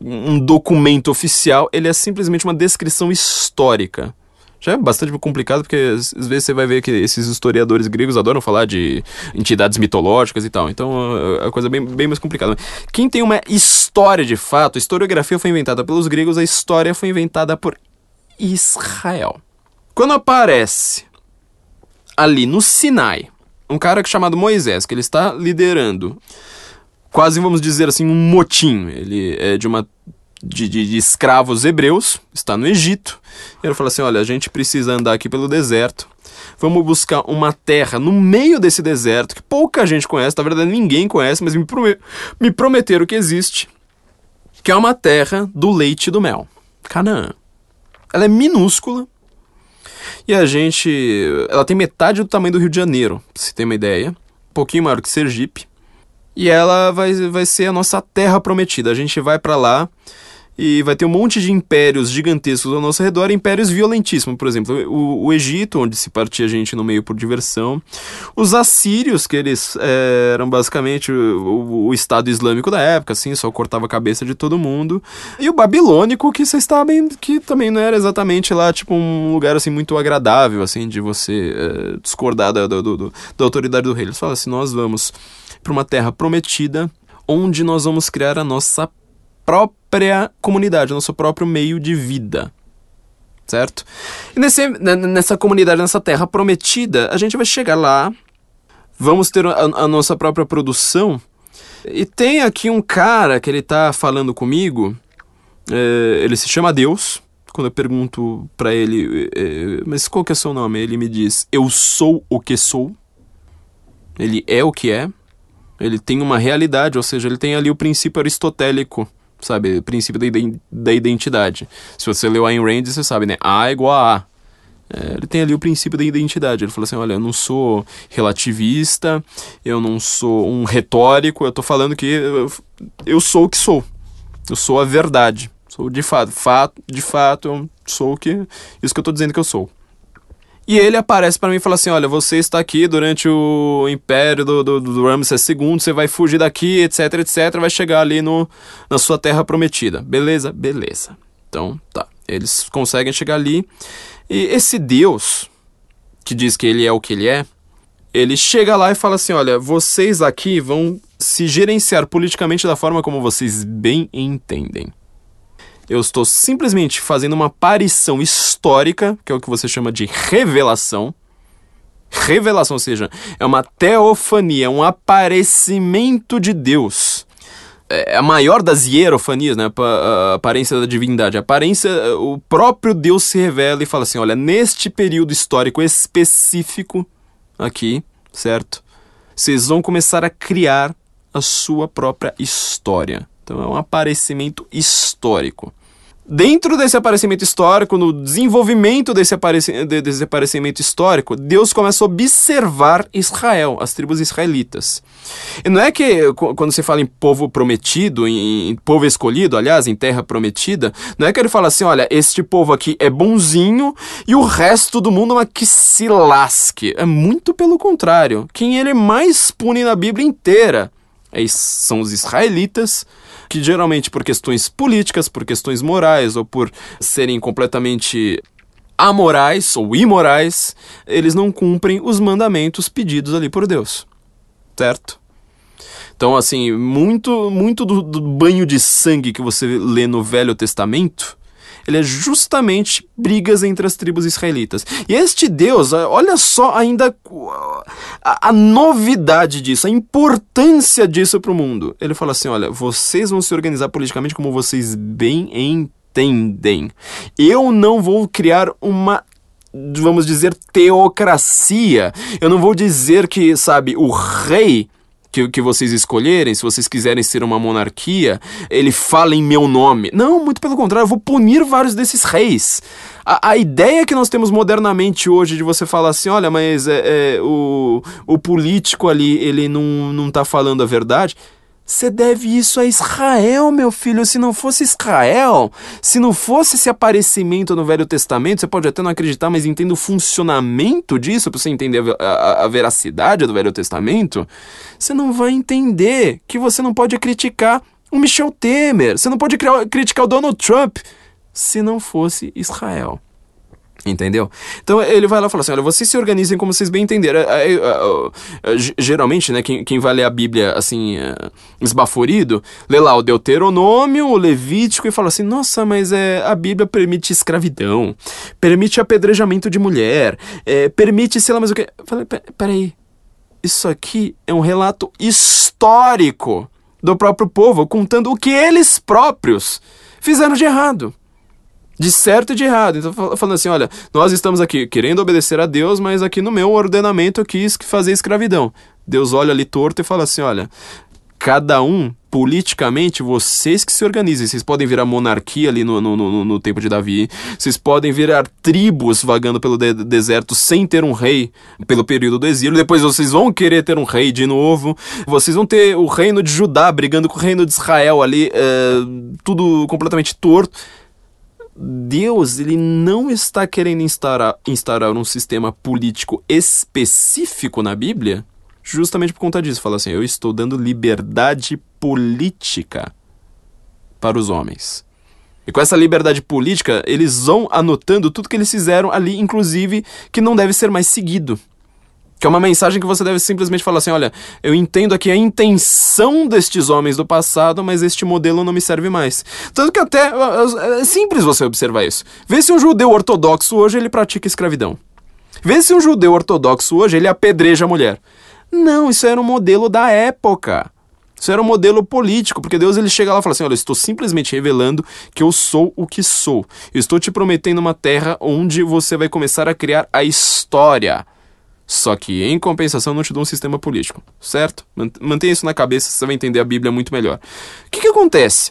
um documento oficial, ele é simplesmente uma descrição histórica. Já é bastante complicado, porque às vezes você vai ver que esses historiadores gregos adoram falar de entidades mitológicas e tal. Então é a coisa é bem, bem mais complicada. Quem tem uma história de fato, a historiografia foi inventada pelos gregos, a história foi inventada por Israel. Quando aparece ali no Sinai um cara chamado Moisés, que ele está liderando quase, vamos dizer assim, um motim. Ele é de uma de, de, de, escravos hebreus, está no Egito. E ele fala assim: olha, a gente precisa andar aqui pelo deserto. Vamos buscar uma terra no meio desse deserto que pouca gente conhece, na verdade ninguém conhece, mas me, me prometeram que existe, que é uma terra do leite e do mel. Canaã. Ela é minúscula, e a gente. Ela tem metade do tamanho do Rio de Janeiro, se tem uma ideia. Um pouquinho maior que Sergipe. E ela vai, vai ser a nossa terra prometida. A gente vai para lá e vai ter um monte de impérios gigantescos ao nosso redor, impérios violentíssimos, por exemplo, o, o Egito, onde se partia gente no meio por diversão, os assírios, que eles é, eram basicamente o, o, Estado Islâmico da época, assim, só cortava a cabeça de todo mundo, e o Babilônico, que vocês sabem que também não era exatamente lá, tipo, um lugar, assim, muito agradável, assim, de você é, discordar da, da autoridade do rei. Eles falam assim, nós vamos para uma terra prometida, onde nós vamos criar a nossa própria comunidade, nosso próprio meio de vida. Certo? E nesse, nessa comunidade, nessa terra prometida, a gente vai chegar lá, vamos ter a, a nossa própria produção. E tem aqui um cara que ele tá falando comigo, é, ele se chama Deus. Quando eu pergunto para ele, é, mas qual que é seu nome? Ele me diz, eu sou o que sou. Ele é o que é. Ele tem uma realidade, ou seja, ele tem ali o princípio aristotélico sabe? Princípio da identidade. Se você leu Ayn Rand, você sabe, né? A é igual a A. É, ele tem ali o princípio da identidade. Ele falou assim: olha, eu não sou relativista, eu não sou um retórico, eu tô falando que eu, eu sou o que sou. Eu sou a verdade. Sou de fato. fato de fato, eu sou o que. Isso que eu tô dizendo que eu sou. E ele aparece para mim e fala assim: Olha, você está aqui durante o império do, do, do Ramsés II, você vai fugir daqui, etc, etc, vai chegar ali no, na sua terra prometida. Beleza? Beleza. Então, tá. Eles conseguem chegar ali. E esse Deus, que diz que ele é o que ele é, ele chega lá e fala assim: Olha, vocês aqui vão se gerenciar politicamente da forma como vocês bem entendem. Eu estou simplesmente fazendo uma aparição histórica, que é o que você chama de revelação. Revelação, ou seja, é uma teofania, um aparecimento de Deus é a maior das hierofanias, né? A aparência da divindade. A aparência, o próprio Deus se revela e fala assim: olha, neste período histórico específico aqui, certo? Vocês vão começar a criar a sua própria história. Então é um aparecimento histórico. Dentro desse aparecimento histórico, no desenvolvimento desse, desse aparecimento histórico, Deus começa a observar Israel, as tribos israelitas. E não é que, quando se fala em povo prometido, em, em povo escolhido, aliás, em terra prometida, não é que ele fala assim: olha, este povo aqui é bonzinho e o resto do mundo é que se lasque. É muito pelo contrário. Quem ele mais pune na Bíblia inteira são os israelitas que geralmente por questões políticas, por questões morais ou por serem completamente amorais ou imorais, eles não cumprem os mandamentos pedidos ali por Deus. Certo? Então, assim, muito, muito do, do banho de sangue que você lê no Velho Testamento ele é justamente brigas entre as tribos israelitas. E este Deus, olha só ainda a, a novidade disso, a importância disso para o mundo. Ele fala assim: olha, vocês vão se organizar politicamente como vocês bem entendem. Eu não vou criar uma vamos dizer, teocracia. Eu não vou dizer que, sabe, o rei que, que vocês escolherem, se vocês quiserem ser uma monarquia, ele fala em meu nome. Não, muito pelo contrário, eu vou punir vários desses reis. A, a ideia que nós temos modernamente hoje de você falar assim, olha, mas é, é, o, o político ali, ele não, não tá falando a verdade. Você deve isso a Israel, meu filho. Se não fosse Israel, se não fosse esse aparecimento no Velho Testamento, você pode até não acreditar, mas entenda o funcionamento disso para você entender a, a, a, veracidade do Velho Testamento. Você não vai entender que você não pode criticar o Michel Temer, você não pode criticar o Donald Trump se não fosse Israel. Entendeu? Então ele vai lá e fala assim: olha, vocês se organizem como vocês bem entenderem. Geralmente, né, quem, quem vai ler a Bíblia assim, é, esbaforido, lê lá o Deuteronômio, o Levítico e fala assim: nossa, mas é, a Bíblia permite escravidão, permite apedrejamento de mulher, é, permite, sei lá, mas o que. Falei, peraí, isso aqui é um relato histórico do próprio povo, contando o que eles próprios fizeram de errado de certo e de errado. Então, falando assim, olha, nós estamos aqui querendo obedecer a Deus, mas aqui no meu ordenamento eu quis fazer escravidão. Deus olha ali torto e fala assim, olha, cada um, politicamente, vocês que se organizem. Vocês podem virar monarquia ali no, no, no, no tempo de Davi. Vocês podem virar tribos vagando pelo de deserto sem ter um rei pelo período do exílio. Depois vocês vão querer ter um rei de novo. Vocês vão ter o reino de Judá brigando com o reino de Israel ali, é, tudo completamente torto. Deus ele não está querendo instaurar, instaurar um sistema político específico na Bíblia, justamente por conta disso. Fala assim: eu estou dando liberdade política para os homens. E com essa liberdade política, eles vão anotando tudo que eles fizeram ali, inclusive que não deve ser mais seguido. Que é uma mensagem que você deve simplesmente falar assim: olha, eu entendo aqui a intenção destes homens do passado, mas este modelo não me serve mais. Tanto que até é simples você observar isso. Vê se um judeu ortodoxo hoje ele pratica escravidão. Vê se um judeu ortodoxo hoje ele apedreja a mulher. Não, isso era um modelo da época. Isso era um modelo político, porque Deus ele chega lá e fala assim: Olha, estou simplesmente revelando que eu sou o que sou. Eu estou te prometendo uma terra onde você vai começar a criar a história. Só que, em compensação, não te dou um sistema político, certo? Mantenha isso na cabeça, você vai entender a Bíblia muito melhor. O que, que acontece?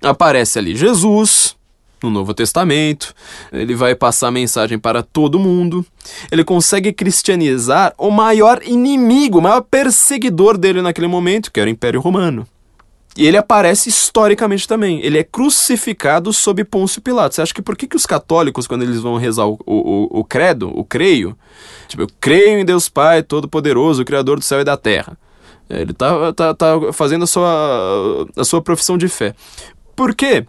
Aparece ali Jesus, no Novo Testamento, ele vai passar a mensagem para todo mundo, ele consegue cristianizar o maior inimigo, o maior perseguidor dele naquele momento, que era o Império Romano. E ele aparece historicamente também. Ele é crucificado sob Pôncio Pilatos. Você acha que por que, que os católicos, quando eles vão rezar o, o, o credo, o creio, tipo, eu creio em Deus Pai Todo-Poderoso, Criador do céu e da terra. É, ele tá, tá, tá fazendo a sua, a sua profissão de fé. Por quê?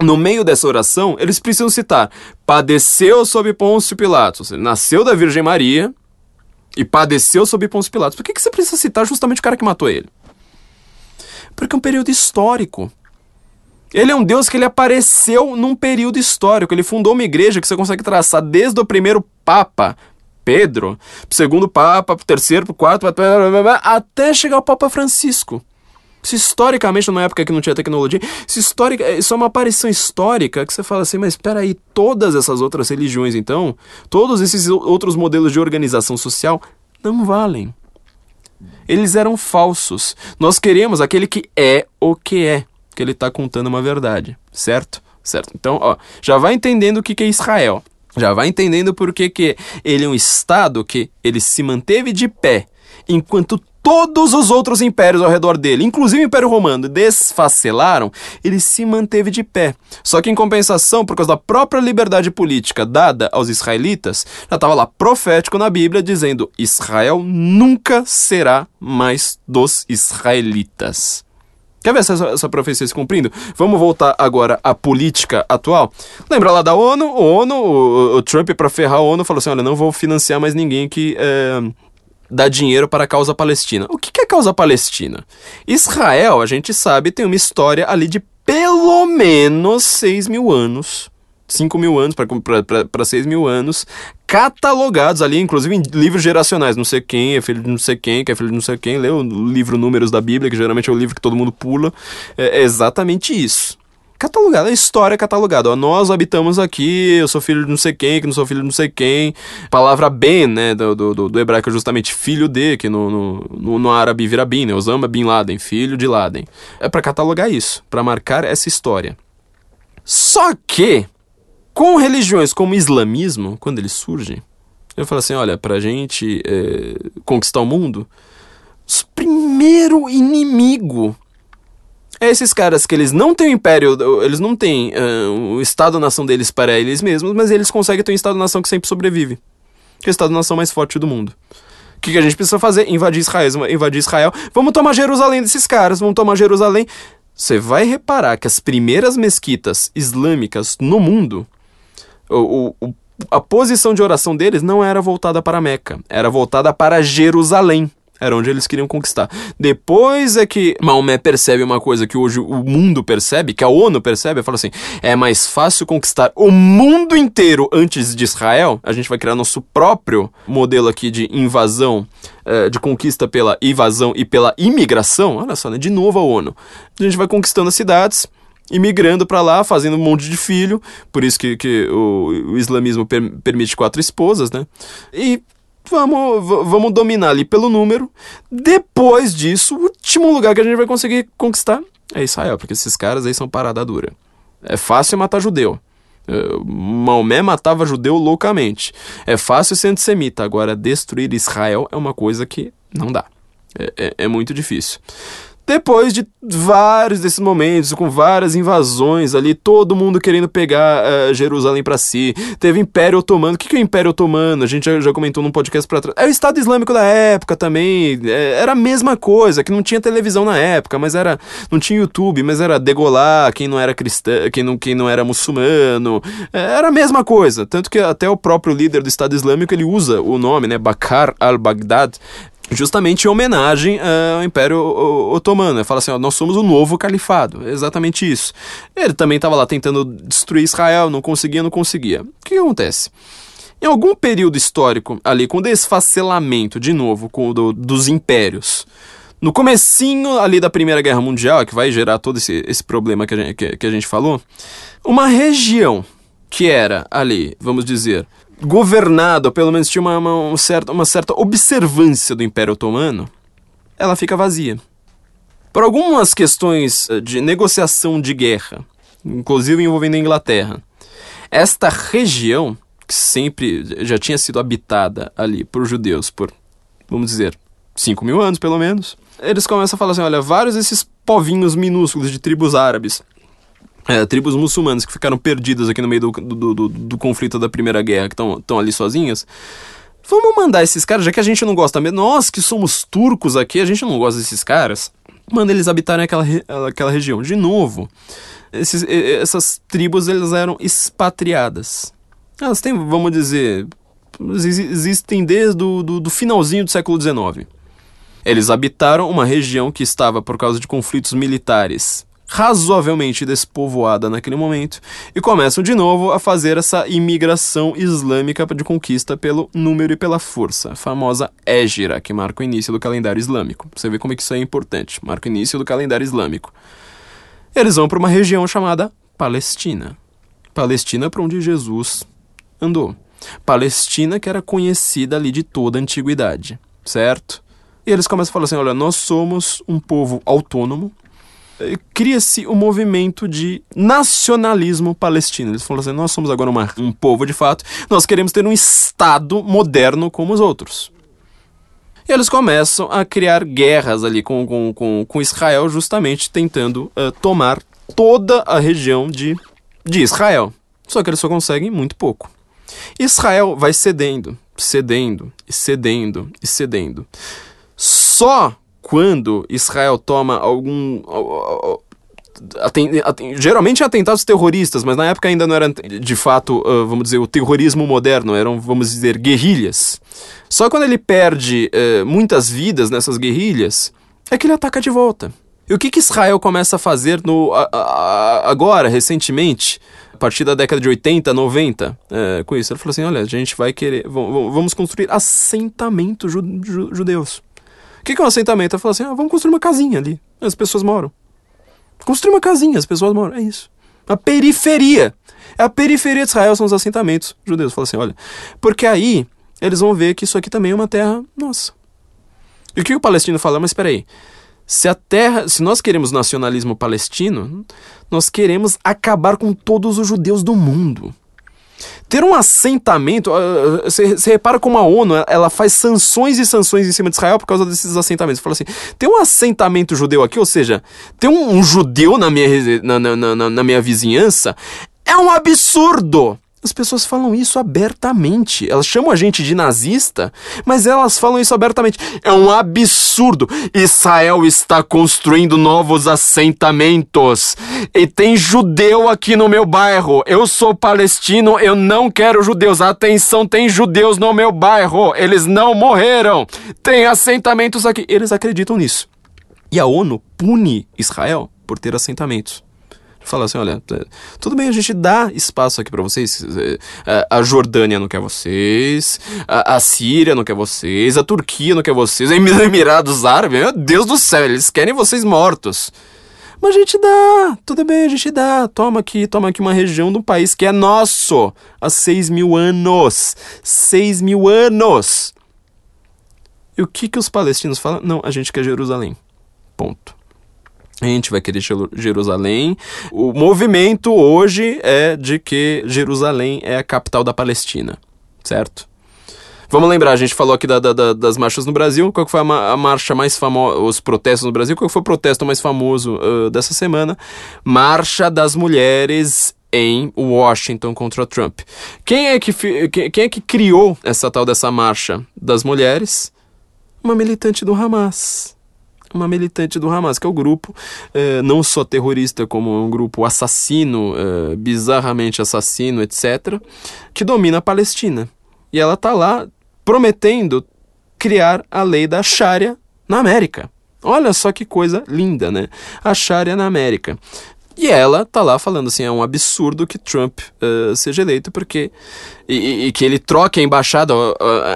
No meio dessa oração, eles precisam citar: padeceu sob Pôncio Pilatos, nasceu da Virgem Maria e padeceu sob Pôncio Pilatos. Por que, que você precisa citar justamente o cara que matou ele? Porque é um período histórico. Ele é um Deus que ele apareceu num período histórico. Ele fundou uma igreja que você consegue traçar desde o primeiro Papa, Pedro, segundo Papa, terceiro, quarto, até chegar ao Papa Francisco. Se historicamente, numa época que não tinha tecnologia, se histórica, isso é uma aparição histórica que você fala assim, mas espera aí, todas essas outras religiões, então, todos esses outros modelos de organização social não valem. Eles eram falsos. Nós queremos aquele que é o que é, que ele está contando uma verdade, certo? Certo. Então, ó, já vai entendendo o que, que é Israel. Já vai entendendo por que, que ele é um Estado que ele se manteve de pé enquanto todos os outros impérios ao redor dele, inclusive o Império Romano, desfacelaram, ele se manteve de pé. Só que em compensação, por causa da própria liberdade política dada aos israelitas, já estava lá profético na Bíblia dizendo: Israel nunca será mais dos israelitas. Quer ver essa, essa profecia se cumprindo? Vamos voltar agora à política atual. Lembra lá da ONU? O ONU, o, o Trump, para ferrar a ONU, falou assim: olha, não vou financiar mais ninguém que. É dá dinheiro para a causa palestina. O que é causa palestina? Israel, a gente sabe, tem uma história ali de pelo menos 6 mil anos. 5 mil anos para 6 mil anos, catalogados ali, inclusive em livros geracionais. Não sei quem é filho de não sei quem, que é filho de não sei quem. Lê o livro Números da Bíblia, que geralmente é o livro que todo mundo pula. É, é exatamente isso catalogado, a história é catalogada. nós habitamos aqui, eu sou filho de não sei quem, que não sou filho de não sei quem. Palavra Ben, né, do, do, do hebraico é justamente filho de, que no, no, no, no árabe vira Bin, né, Osama Bin Laden, filho de Laden. É para catalogar isso, para marcar essa história. Só que, com religiões como o islamismo, quando ele surge, eu falo assim, olha, pra gente é, conquistar o mundo, o primeiro inimigo é esses caras que eles não têm o império, eles não têm uh, o Estado-nação deles para eles mesmos, mas eles conseguem ter um Estado-nação que sempre sobrevive. Que é o Estado-nação mais forte do mundo. O que, que a gente precisa fazer? Invadir Israel, invadir Israel. Vamos tomar Jerusalém desses caras, vamos tomar Jerusalém. Você vai reparar que as primeiras mesquitas islâmicas no mundo, o, o, a posição de oração deles não era voltada para Meca, era voltada para Jerusalém. Era onde eles queriam conquistar. Depois é que Maomé percebe uma coisa que hoje o mundo percebe, que a ONU percebe, fala assim: é mais fácil conquistar o mundo inteiro antes de Israel. A gente vai criar nosso próprio modelo aqui de invasão, eh, de conquista pela invasão e pela imigração. Olha só, né? De novo a ONU. A gente vai conquistando as cidades imigrando para lá, fazendo um monte de filho, por isso que, que o, o islamismo per, permite quatro esposas, né? E vamos, vamos dominar ali pelo número. Depois disso, o último lugar que a gente vai conseguir conquistar é Israel, porque esses caras aí são parada dura. É fácil matar judeu. É, Maomé matava judeu loucamente. É fácil ser antissemita. Agora, destruir Israel é uma coisa que não dá. É, é, é muito difícil. Depois de vários desses momentos, com várias invasões ali, todo mundo querendo pegar uh, Jerusalém para si, teve Império Otomano. O que, que é o Império Otomano? A gente já, já comentou num podcast pra trás. É o Estado Islâmico da época também. É, era a mesma coisa, que não tinha televisão na época, mas era. Não tinha YouTube, mas era degolar quem não era cristão, quem não, quem não era muçulmano. É, era a mesma coisa. Tanto que até o próprio líder do Estado Islâmico ele usa o nome, né? Bakar al-Baghdad justamente em homenagem ao Império Otomano. Ele fala assim: ó, nós somos o novo califado. É exatamente isso. Ele também estava lá tentando destruir Israel, não conseguia, não conseguia. O que acontece? Em algum período histórico, ali, com desfacelamento, de novo, com do, dos impérios, no comecinho ali da Primeira Guerra Mundial, que vai gerar todo esse, esse problema que a, gente, que, que a gente falou, uma região que era ali, vamos dizer, governado, ou pelo menos tinha uma, uma, uma, certa, uma certa observância do Império Otomano, ela fica vazia. Por algumas questões eh, de negociação de guerra, inclusive envolvendo a Inglaterra, esta região, que sempre já tinha sido habitada ali por judeus por, vamos dizer, 5 mil anos pelo menos, eles começam a falar assim: olha, vários desses povinhos minúsculos de tribos árabes é, tribos muçulmanas que ficaram perdidas aqui no meio do, do, do, do conflito da Primeira Guerra, que estão ali sozinhas. Vamos mandar esses caras, já que a gente não gosta mesmo, nós que somos turcos aqui, a gente não gosta desses caras, manda eles habitarem aquela, aquela região. De novo, esses, essas tribos elas eram expatriadas. Elas têm, vamos dizer, existem desde o do, do finalzinho do século XIX. Eles habitaram uma região que estava, por causa de conflitos militares, razoavelmente despovoada naquele momento e começam de novo a fazer essa imigração islâmica de conquista pelo número e pela força, a famosa Égira, que marca o início do calendário islâmico. Você vê como é que isso é importante, marca o início do calendário islâmico. Eles vão para uma região chamada Palestina. Palestina para onde Jesus andou. Palestina que era conhecida ali de toda a antiguidade, certo? E eles começam a falar assim: olha, nós somos um povo autônomo, cria-se o um movimento de nacionalismo palestino. Eles falam assim: nós somos agora uma, um povo de fato, nós queremos ter um Estado moderno como os outros. E eles começam a criar guerras ali com, com, com, com Israel, justamente tentando uh, tomar toda a região de, de Israel. Só que eles só conseguem muito pouco. Israel vai cedendo, cedendo, cedendo cedendo. Só quando Israel toma algum. geralmente atentados terroristas, mas na época ainda não era de fato, uh, vamos dizer, o terrorismo moderno, eram, vamos dizer, guerrilhas. Só quando ele perde uh, muitas vidas nessas guerrilhas é que ele ataca de volta. E o que, que Israel começa a fazer no, a, a, agora, recentemente, a partir da década de 80, 90, é, com isso? Ele falou assim: olha, a gente vai querer, vamos construir assentamentos judeus que, que é um assentamento? Ela falou assim: ah, vamos construir uma casinha ali. As pessoas moram. Construir uma casinha, as pessoas moram. É isso. A periferia. É a periferia de Israel são os assentamentos judeus. Fala assim: olha, porque aí eles vão ver que isso aqui também é uma terra nossa. E o que o palestino fala? Mas espera aí. Se a terra, se nós queremos nacionalismo palestino, nós queremos acabar com todos os judeus do mundo. Ter um assentamento, você, repara como a ONU ela faz sanções e sanções em cima de Israel por causa desses assentamentos. Fala assim: tem um assentamento judeu aqui, ou seja, tem um, um judeu na minha, na, na, na, na minha vizinhança, é um absurdo. As pessoas falam isso abertamente. Elas chamam a gente de nazista, mas elas falam isso abertamente. É um absurdo. Israel está construindo novos assentamentos. E tem judeu aqui no meu bairro. Eu sou palestino, eu não quero judeus. Atenção, tem judeus no meu bairro. Eles não morreram. Tem assentamentos aqui. Eles acreditam nisso. E a ONU pune Israel por ter assentamentos fala assim, olha, tudo bem, a gente dá espaço aqui para vocês. É, a Jordânia não quer vocês, a, a, Síria não quer vocês, a Turquia não quer vocês, os Emirados Árabes, meu Deus do céu, eles querem vocês mortos. Mas a gente dá, tudo bem, a gente dá. Toma aqui, toma aqui uma região do país que é nosso há seis mil anos. Seis mil anos. E o que, que os palestinos falam? Não, a gente quer Jerusalém. Ponto. A gente vai querer Jerusalém. O movimento hoje é de que Jerusalém é a capital da Palestina, certo? Vamos lembrar, a gente falou aqui da, da, das marchas no Brasil. Qual foi a, marcha mais famosa, os protestos no Brasil? Qual foi o protesto mais famoso uh, dessa semana? Marcha das Mulheres em Washington contra Trump. Quem é que, quem é que criou essa tal dessa marcha das mulheres? Uma militante do Hamas uma militante do Hamas, que é o grupo eh, não só terrorista, como um grupo assassino, eh, bizarramente assassino, etc., que domina a Palestina. E ela está lá prometendo criar a lei da Sharia na América. Olha só que coisa linda, né? A Sharia na América. E ela tá lá falando assim, é um absurdo que Trump uh, seja eleito, porque. E, e, que ele troque a embaixada,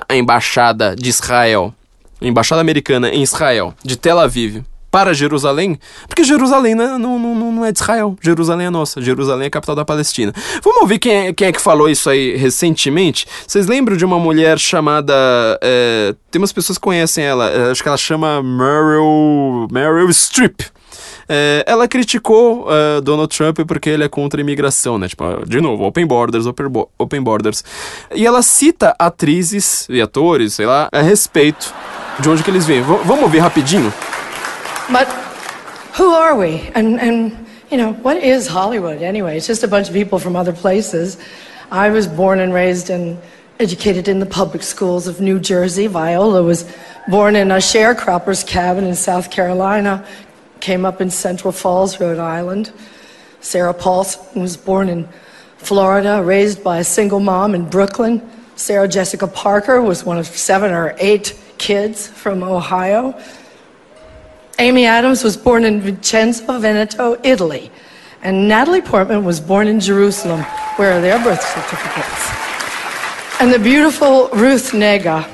a embaixada de Israel embaixada americana em Israel, de Tel Aviv para Jerusalém, porque Jerusalém não, não, não, não é de Israel, Jerusalém é nossa, Jerusalém é a capital da Palestina. Vamos ouvir quem é, quem é que falou isso aí recentemente? Vocês lembram de uma mulher chamada. É, tem umas pessoas que conhecem ela, é, acho que ela chama Meryl, Meryl Streep. É, ela criticou uh, Donald Trump porque ele é contra a imigração, né? Tipo, de novo, open borders, open, open borders. E ela cita atrizes e atores, sei lá, a respeito de onde que eles vêm. V vamos ouvir rapidinho? But who are we? And, and, you know, what is Hollywood anyway? It's just a bunch of people from other places. I was born and raised and educated in the public schools of New Jersey. Viola was born in a sharecropper's cabin in South Carolina, came up in Central Falls, Rhode Island. Sarah Paulson was born in Florida, raised by a single mom in Brooklyn. Sarah Jessica Parker was one of seven or eight kids from Ohio. Amy Adams was born in Vicenza, Veneto, Italy. And Natalie Portman was born in Jerusalem. Where are their birth certificates? And the beautiful Ruth Nega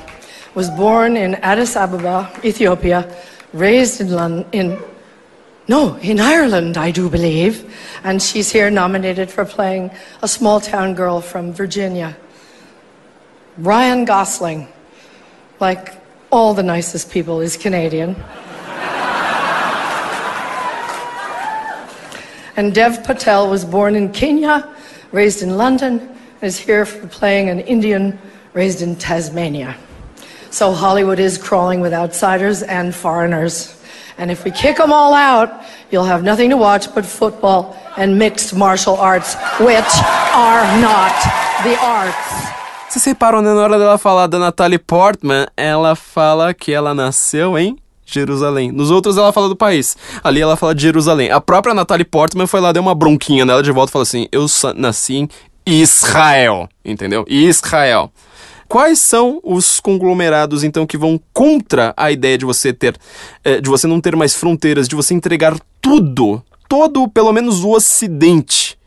was born in Addis Ababa, Ethiopia, raised in London, in no, in Ireland, I do believe. And she's here nominated for playing a small town girl from Virginia. Ryan Gosling, like all the nicest people, is Canadian. and Dev Patel was born in Kenya, raised in London, and is here for playing an Indian raised in Tasmania. So Hollywood is crawling with outsiders and foreigners. And if we kick them all out, you'll have nothing to watch but football and mixed martial arts, which are not the arts. Vocês reparam, né, na hora dela falar da Natalie Portman, ela fala que ela nasceu em Jerusalém. Nos outros ela fala do país. Ali ela fala de Jerusalém. A própria Natalie Portman foi lá, deu uma bronquinha nela de volta e falou assim: Eu nasci em Israel. Entendeu? Israel. Quais são os conglomerados, então, que vão contra a ideia de você ter. Eh, de você não ter mais fronteiras, de você entregar tudo, todo, pelo menos o Ocidente,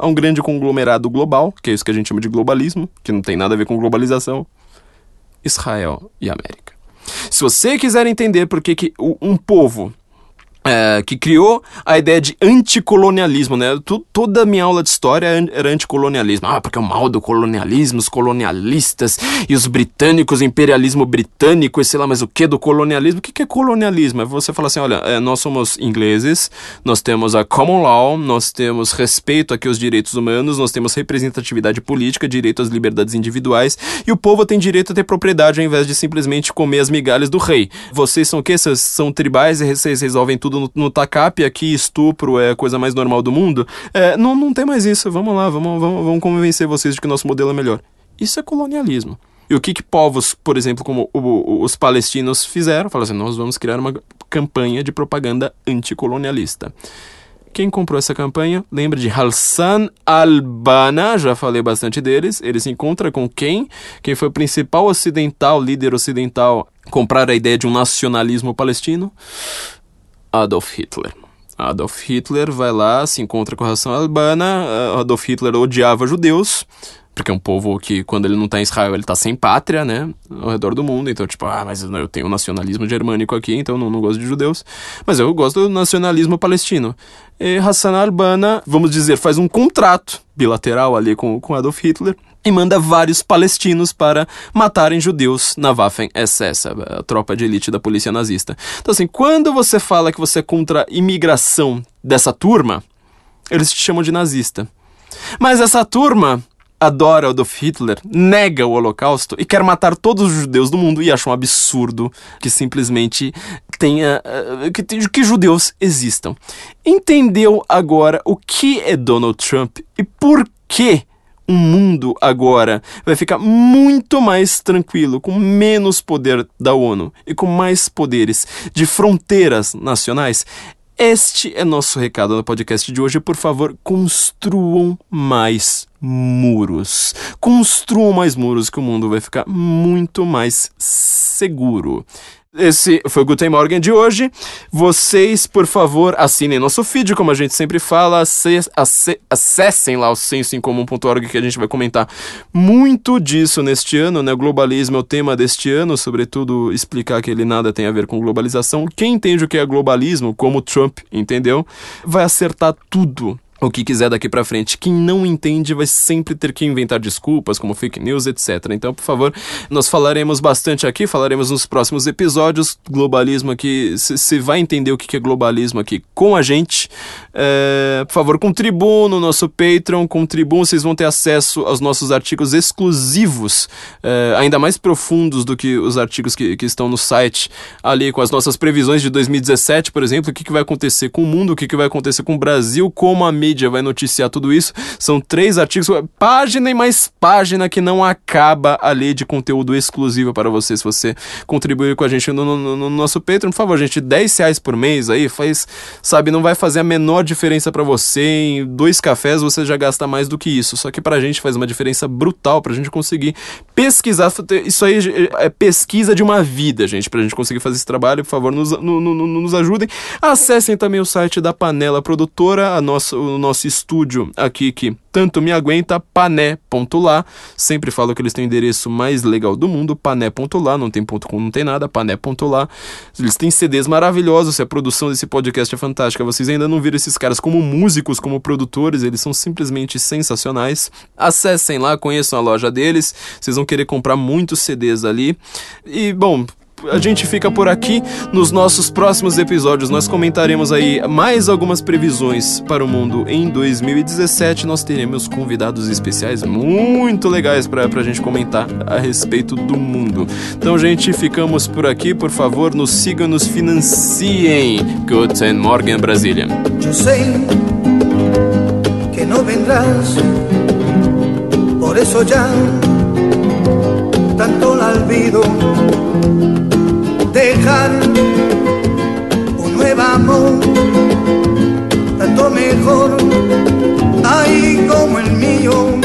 a um grande conglomerado global, que é isso que a gente chama de globalismo, que não tem nada a ver com globalização, Israel e América. Se você quiser entender por que, que um povo é, que criou a ideia de anticolonialismo, né? Toda a minha aula de história era anticolonialismo. Ah, porque é o mal do colonialismo, os colonialistas e os britânicos, imperialismo britânico e sei lá mais o que do colonialismo. O que, que é colonialismo? É você falar assim, olha, é, nós somos ingleses, nós temos a common law, nós temos respeito aqui aos direitos humanos, nós temos representatividade política, direito às liberdades individuais e o povo tem direito a ter propriedade ao invés de simplesmente comer as migalhas do rei. Vocês são o quê? Vocês são tribais e vocês resolvem tudo tudo no, no aqui estupro é a coisa mais normal do mundo. É, não, não tem mais isso. Vamos lá, vamos, vamos, vamos convencer vocês de que o nosso modelo é melhor. Isso é colonialismo. E o que, que povos, por exemplo, como o, os palestinos fizeram? Falaram assim, nós vamos criar uma campanha de propaganda anticolonialista. Quem comprou essa campanha? Lembra de Hassan al-Banna, já falei bastante deles. Ele se encontra com quem? Quem foi o principal ocidental, líder ocidental, comprar a ideia de um nacionalismo palestino? Adolf Hitler. Adolf Hitler vai lá, se encontra com a ração albana. Eh, Adolf Hitler odiava judeus, porque é um povo que, quando ele não tá em Israel, ele tá sem pátria, né? Ao redor do mundo. Então, tipo, ah, mas eu tenho nacionalismo germânico aqui, então não, não gosto de judeus. Mas eu gosto do nacionalismo palestino. E Hassan al-Banna, vamos dizer, faz um contrato bilateral ali com, com Adolf Hitler e manda vários palestinos para matarem judeus na Waffen-SS, a tropa de elite da polícia nazista. Então, assim, quando você fala que você é contra a imigração dessa turma, eles te chamam de nazista. Mas essa turma adora Adolf Hitler, nega o Holocausto e quer matar todos os judeus do mundo e acha um absurdo que simplesmente tenha uh, que, que judeus existam. Entendeu agora o que é Donald Trump e por que um mundo agora vai ficar muito mais tranquilo, com menos poder da ONU e com mais poderes de fronteiras nacionais. Este é nosso recado no podcast de hoje. Por favor, construam mais muros. Construam mais muros que o mundo vai ficar muito mais seguro. Esse foi o Guten Morgen de hoje. Vocês, por favor, assinem nosso feed, como a gente sempre fala. acessem lá o sensoincomum.org que a gente vai comentar muito disso neste ano, né? O globalismo é o tema deste ano, sobretudo explicar que ele nada tem a ver com globalização. Quem entende o que é globalismo, como Trump entendeu, vai acertar tudo o que quiser daqui para frente. Quem não entende vai sempre ter que inventar desculpas, como fake news, etc. Então, por favor, nós falaremos bastante aqui, falaremos nos próximos episódios. Globalismo aqui, você vai entender o que é globalismo aqui com a gente. É, por favor, contribuam no nosso Patreon, contribuam, vocês vão ter acesso aos nossos artigos exclusivos, é, ainda mais profundos do que os artigos que, que estão no site, ali com as nossas previsões de 2017, por exemplo, o que, que vai acontecer com o mundo, o que, que vai acontecer com o Brasil, como a Media vai noticiar tudo isso. São três artigos, página e mais página que não acaba ali de conteúdo exclusivo para você. Se você contribuir com a gente no, no, no nosso Patreon, por favor, gente, 10 reais por mês aí faz, sabe, não vai fazer a menor diferença para você. Em dois cafés você já gasta mais do que isso. Só que pra gente faz uma diferença brutal pra gente conseguir pesquisar. Isso aí é pesquisa de uma vida, gente, pra gente conseguir fazer esse trabalho. Por favor, nos, no, no, nos ajudem. Acessem também o site da Panela Produtora, a nossa, o nosso estúdio aqui que tanto me aguenta, pané.lá. Sempre falo que eles têm o endereço mais legal do mundo, pané.lá, não tem ponto com, não tem nada, pané.lá. Eles têm CDs maravilhosos, a produção desse podcast é fantástica. Vocês ainda não viram esses caras como músicos, como produtores, eles são simplesmente sensacionais. Acessem lá, conheçam a loja deles, vocês vão querer comprar muitos CDs ali. E, bom, a gente fica por aqui. Nos nossos próximos episódios, nós comentaremos aí mais algumas previsões para o mundo em 2017. Nós teremos convidados especiais muito legais para a gente comentar a respeito do mundo. Então, gente, ficamos por aqui. Por favor, nos sigam, nos financiem. Guten Morgen, Brasília. Eu sei que não vendrás, por isso já tanto la olvido. Dejar un nuevo amor, tanto mejor, ahí como el mío,